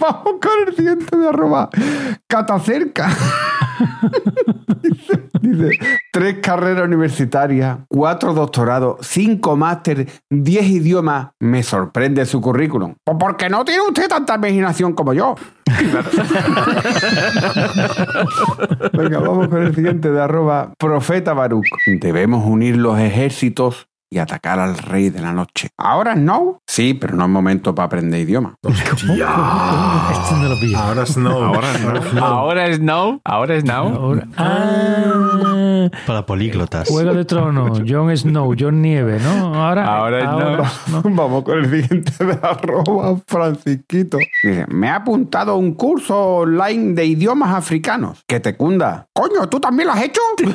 [SPEAKER 6] Vamos con el siguiente de arroba Catacerca. dice, tres carreras universitarias, cuatro doctorados, cinco máster, diez idiomas. Me sorprende su currículum. Pues porque no tiene usted tanta imaginación como yo. Venga, vamos con el siguiente de arroba Profeta Baruch. Debemos unir los ejércitos y atacar al rey de la noche. ¿Ahora no? Sí, pero no es momento para aprender idioma.
[SPEAKER 2] Esto no lo pillo.
[SPEAKER 3] Ahora es no.
[SPEAKER 1] Ahora no.
[SPEAKER 4] Ahora es no. Ahora es now.
[SPEAKER 2] Ahora- Ah,
[SPEAKER 5] Para políglotas.
[SPEAKER 2] Juego de Tronos, Jon Snow, Jon Nieve, ¿no? Ahora,
[SPEAKER 4] Ahora es no.
[SPEAKER 6] Vamos con el siguiente de arroba Francisquito. Dice, me ha apuntado un curso online de idiomas africanos. Que te cunda. Coño, ¿tú también lo has hecho?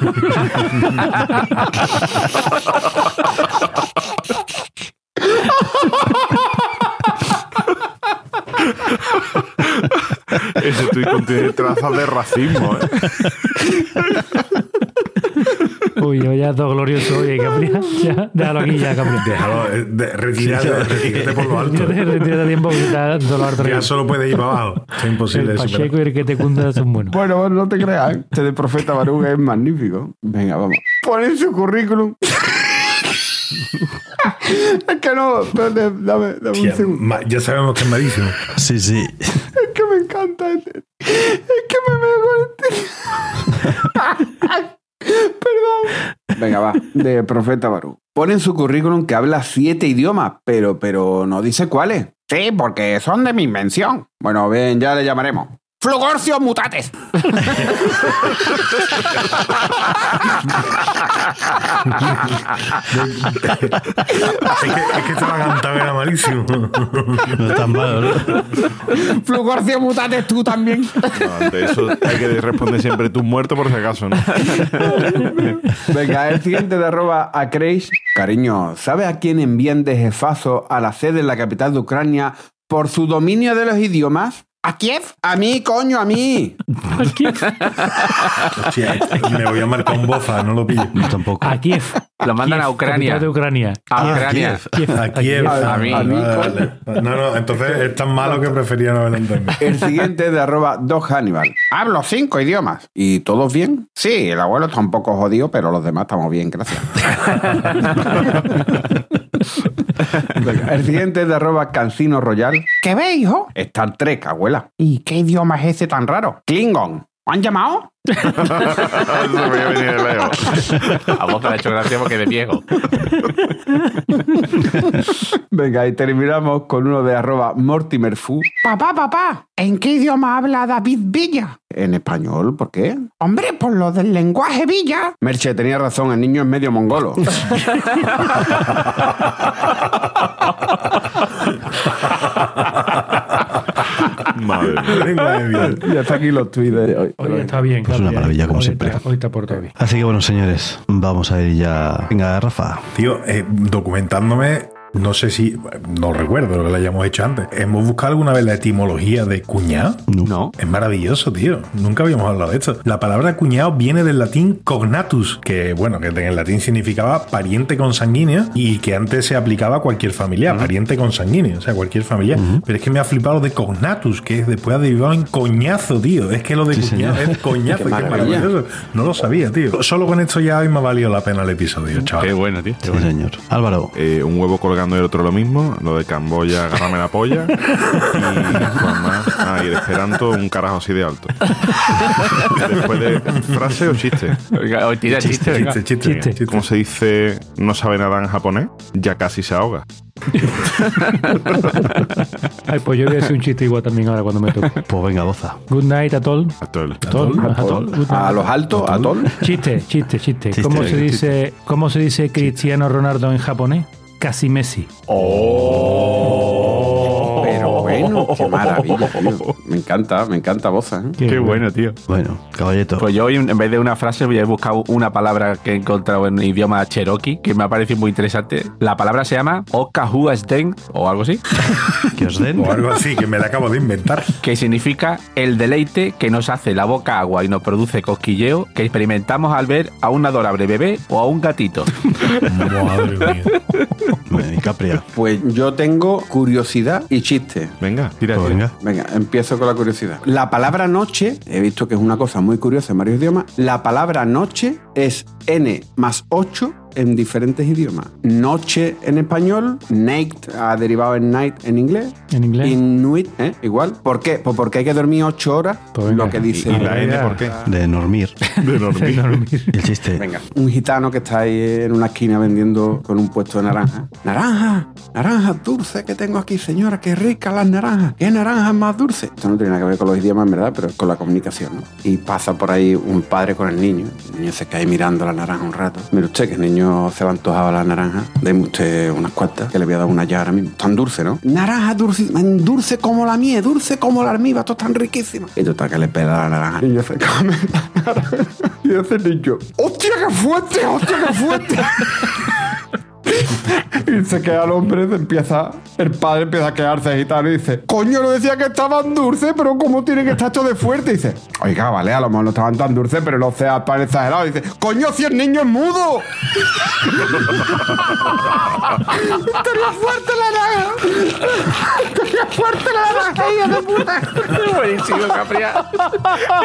[SPEAKER 1] Ese tuit contiene trazas de racismo, ¿eh?
[SPEAKER 2] Uy, yo ya todo glorioso. Oye, Capri, ya, déjalo aquí ya, Capri.
[SPEAKER 3] Déjalo, eh, de- retírate, retírate por lo alto.
[SPEAKER 2] Retírate, tiempo que está todo alto.
[SPEAKER 3] Ya solo puedes ir para abajo. Es imposible
[SPEAKER 2] El
[SPEAKER 3] de superar.
[SPEAKER 2] Pacheco y el que te cunda son buenos.
[SPEAKER 6] Bueno, bueno, no te creas. ¿eh? Este de Profeta Baruch es magnífico. Venga, vamos. Ponen su currículum. es que no, dame, dame un
[SPEAKER 3] Tía,
[SPEAKER 6] segundo.
[SPEAKER 3] ma- ya sabemos que es malísimo.
[SPEAKER 5] Sí, sí.
[SPEAKER 6] Es que me encanta este. Es que me veo con este. Perdón. Venga, va. De Profeta Barú. Pone en su currículum que habla siete idiomas, pero, pero no dice cuáles. Sí, porque son de mi invención. Bueno, bien, ya le llamaremos. Flugorcio mutates.
[SPEAKER 3] Es que, es que estaba cantado era malísimo.
[SPEAKER 5] No es tan malo, ¿no?
[SPEAKER 6] Flugorcio mutates tú también.
[SPEAKER 1] No, ante eso hay que responder siempre tú muerto por si acaso, ¿no?
[SPEAKER 6] Venga, el siguiente de arroba a Crash. Cariño, ¿sabe a quién envían de jefazo a la sede en la capital de Ucrania por su dominio de los idiomas? ¿A Kiev? A mí, coño, a mí.
[SPEAKER 3] Hostia, me voy a marcar un bofa, no lo pillo.
[SPEAKER 5] No, tampoco.
[SPEAKER 2] A Kiev.
[SPEAKER 4] Lo mandan a Ucrania.
[SPEAKER 2] de Ucrania.
[SPEAKER 4] A
[SPEAKER 5] Ah,
[SPEAKER 4] Ucrania.
[SPEAKER 5] Kiev.
[SPEAKER 3] A Kiev.
[SPEAKER 6] A-
[SPEAKER 4] a mí.
[SPEAKER 3] Vale, vale. No, no, entonces es tan malo que prefería no haberlo entendido.
[SPEAKER 6] El siguiente es de arroba Doc Hannibal. Hablo cinco idiomas. ¿Y todos bien? Sí, el abuelo está un poco jodido, pero los demás estamos bien, gracias. El siguiente es de arroba Cancino Royal. ¿Qué ve, hijo? Star Trek, abuela. ¿Y qué idioma es ese tan raro? Klingon. ¿Me han llamado?
[SPEAKER 1] Eso voy a
[SPEAKER 4] vos te ha hecho gracia porque de viejo.
[SPEAKER 6] Venga, y terminamos con uno de arroba Mortimer Fu. Papá, papá, ¿en qué idioma habla David Villa? En español, ¿por qué? Hombre, por lo del lenguaje Villa. Merche, tenía razón, el niño es medio mongolo.
[SPEAKER 1] Madre mía.
[SPEAKER 3] Madre mía.
[SPEAKER 6] y hasta aquí los tweets de hoy.
[SPEAKER 2] Está bien.
[SPEAKER 5] Pues una maravilla, como
[SPEAKER 2] Hoy
[SPEAKER 5] siempre.
[SPEAKER 2] está- Hoy está por todo bien.
[SPEAKER 5] Así que bueno, señores, vamos a ir ya. Venga, Rafa.
[SPEAKER 3] Tío, eh, documentándome, no sé si, no recuerdo lo que le hayamos hecho antes. ¿Hemos buscado alguna vez la etimología de cuñado?
[SPEAKER 4] No.
[SPEAKER 3] Es maravilloso, tío. Nunca habíamos hablado de esto. La palabra cuñado viene del latín cognatus, que bueno, que en el latín significaba pariente consanguíneo y que antes se aplicaba a cualquier familiar, pariente consanguíneo, o sea, cualquier familiar. Pero es que me ha flipado lo de cognatus, que después ha derivado en coñazo, tío. Es que lo de
[SPEAKER 5] Sí,
[SPEAKER 3] cuñado
[SPEAKER 5] señor.
[SPEAKER 3] es coñazo,
[SPEAKER 6] Qué
[SPEAKER 3] maravilloso. No lo sabía, tío. Solo con esto ya hoy me ha valido la pena el episodio, chaval.
[SPEAKER 4] Qué bueno, tío.
[SPEAKER 5] Sí, señor. Álvaro.
[SPEAKER 1] Eh, un huevo y el otro lo mismo. Lo de Camboya, agárrame la polla. Y Juan más. Ah, y el Esperanto, un carajo así de alto. Después de frase o chiste.
[SPEAKER 4] Oiga, hoy tira chiste.
[SPEAKER 3] Chiste, chiste,
[SPEAKER 2] Chiste.
[SPEAKER 3] chiste.
[SPEAKER 1] ¿Cómo se dice no sabe nada en japonés? Ya casi se ahoga.
[SPEAKER 2] Ay, pues yo voy a hacer un chiste igual también ahora cuando me toque.
[SPEAKER 5] Pues venga, goza.
[SPEAKER 2] Good night, Atol.
[SPEAKER 1] Atol.
[SPEAKER 2] Atol. Atol. Good night.
[SPEAKER 6] A los altos, a todos.
[SPEAKER 2] Chiste, chiste, chiste.
[SPEAKER 5] Chiste,
[SPEAKER 2] ¿Cómo, se
[SPEAKER 5] chiste.
[SPEAKER 2] dice, ¿Cómo se dice Cristiano Ronaldo en japonés? Casi Messi.
[SPEAKER 6] Pero bueno, qué maravilla, tío. Me encanta, me encanta Boza. ¿eh?
[SPEAKER 4] Qué bueno, tío.
[SPEAKER 5] Bueno, caballito.
[SPEAKER 4] Pues yo hoy, en vez de una frase, voy a buscar una palabra que he encontrado en idioma cherokee, que me ha parecido muy interesante. La palabra se llama Okahuasden, o algo así,
[SPEAKER 5] que os den.
[SPEAKER 3] O algo así, que me la acabo de inventar.
[SPEAKER 4] que significa el deleite que nos hace la boca agua y nos produce cosquilleo que experimentamos al ver a un adorable bebé o a un gatito.
[SPEAKER 3] Madre mía.
[SPEAKER 6] Pues yo tengo curiosidad y chiste.
[SPEAKER 1] Venga, tira,
[SPEAKER 5] Pues
[SPEAKER 1] tira.
[SPEAKER 5] venga.
[SPEAKER 6] Venga, empiezo con la curiosidad. La palabra noche, he visto que es una cosa muy curiosa en varios idiomas. La palabra noche es N más 8 en diferentes idiomas. Noche en español, night ha derivado en night en inglés.
[SPEAKER 2] En inglés.
[SPEAKER 6] Inuit, ¿eh? igual. ¿Por qué? Pues porque hay que dormir 8 horas,
[SPEAKER 2] Pues
[SPEAKER 6] lo que dice.
[SPEAKER 1] ¿Y la N por qué?
[SPEAKER 5] De dormir.
[SPEAKER 1] De dormir.
[SPEAKER 5] el chiste.
[SPEAKER 6] Venga, un gitano que está ahí en una esquina vendiendo con un puesto de naranja. Naranja, naranja dulce que tengo aquí, señora, qué rica las naranjas. ¿Qué naranjas más dulce? Esto no tiene nada que ver con los idiomas, en verdad, pero con la comunicación, ¿no? Y pasa por ahí un padre con el niño. El niño se cae mirando la naranja un rato. Mire usted que el niño se va antojado a la naranja. Deme usted unas cuantas, que le voy a dar una ya ahora mismo. Tan dulce, ¿no? Naranja dulce, dulce como la mía, dulce como la almíbar, todo tan riquísima. Y total que le pela la naranja. El niño se come. Y dice el niño, ¡hostia, qué fuerte! ¡hostia, qué fuerte! Y se queda el hombre, se empieza, el padre empieza a quedarse gitano y dice, coño, no decía que estaban dulces, pero ¿cómo tiene que estar esto de fuerte? Y dice, oiga, vale, a lo mejor no estaban tan dulces, pero no sea tan exagerado. Y dice, coño, si el niño es mudo. Tenía fuerte la naranja. Tenía fuerte la naranja, hija de puta.
[SPEAKER 4] Buenísimo, Capria.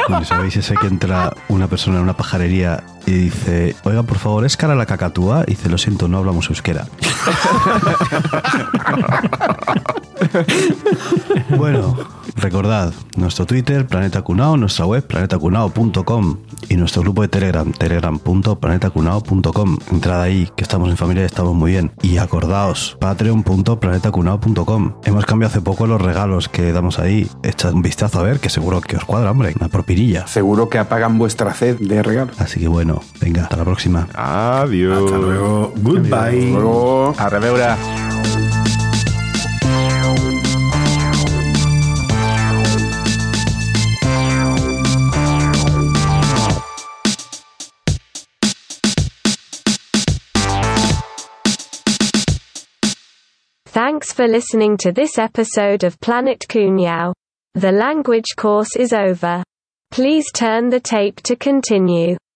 [SPEAKER 5] Bueno, ¿Sabéis ese que entra una persona en una pajarería y dice, oiga, por favor, ¿es cara la cacatúa? Y dice, lo siento, no hablamos euskera. bueno, recordad, nuestro Twitter, Planeta Cunao, nuestra web, planetacunao.com y nuestro grupo de Telegram, telegram.planetacunao.com. Entrad ahí, que estamos en familia y estamos muy bien. Y acordaos, patreon.planetacunao.com. Hemos cambiado hace poco los regalos que damos ahí. Echad un vistazo a ver, que seguro que os cuadra, hombre. Una propinilla.
[SPEAKER 6] Seguro que apagan vuestra sed de regalo.
[SPEAKER 5] Así que bueno, venga, hasta la próxima.
[SPEAKER 1] Adiós.
[SPEAKER 3] Hasta luego. Goodbye.
[SPEAKER 6] Luego...
[SPEAKER 4] A reveura.
[SPEAKER 7] Thanks for listening to this episode of Planet Kunyao. The language course is over. Please turn the tape to continue.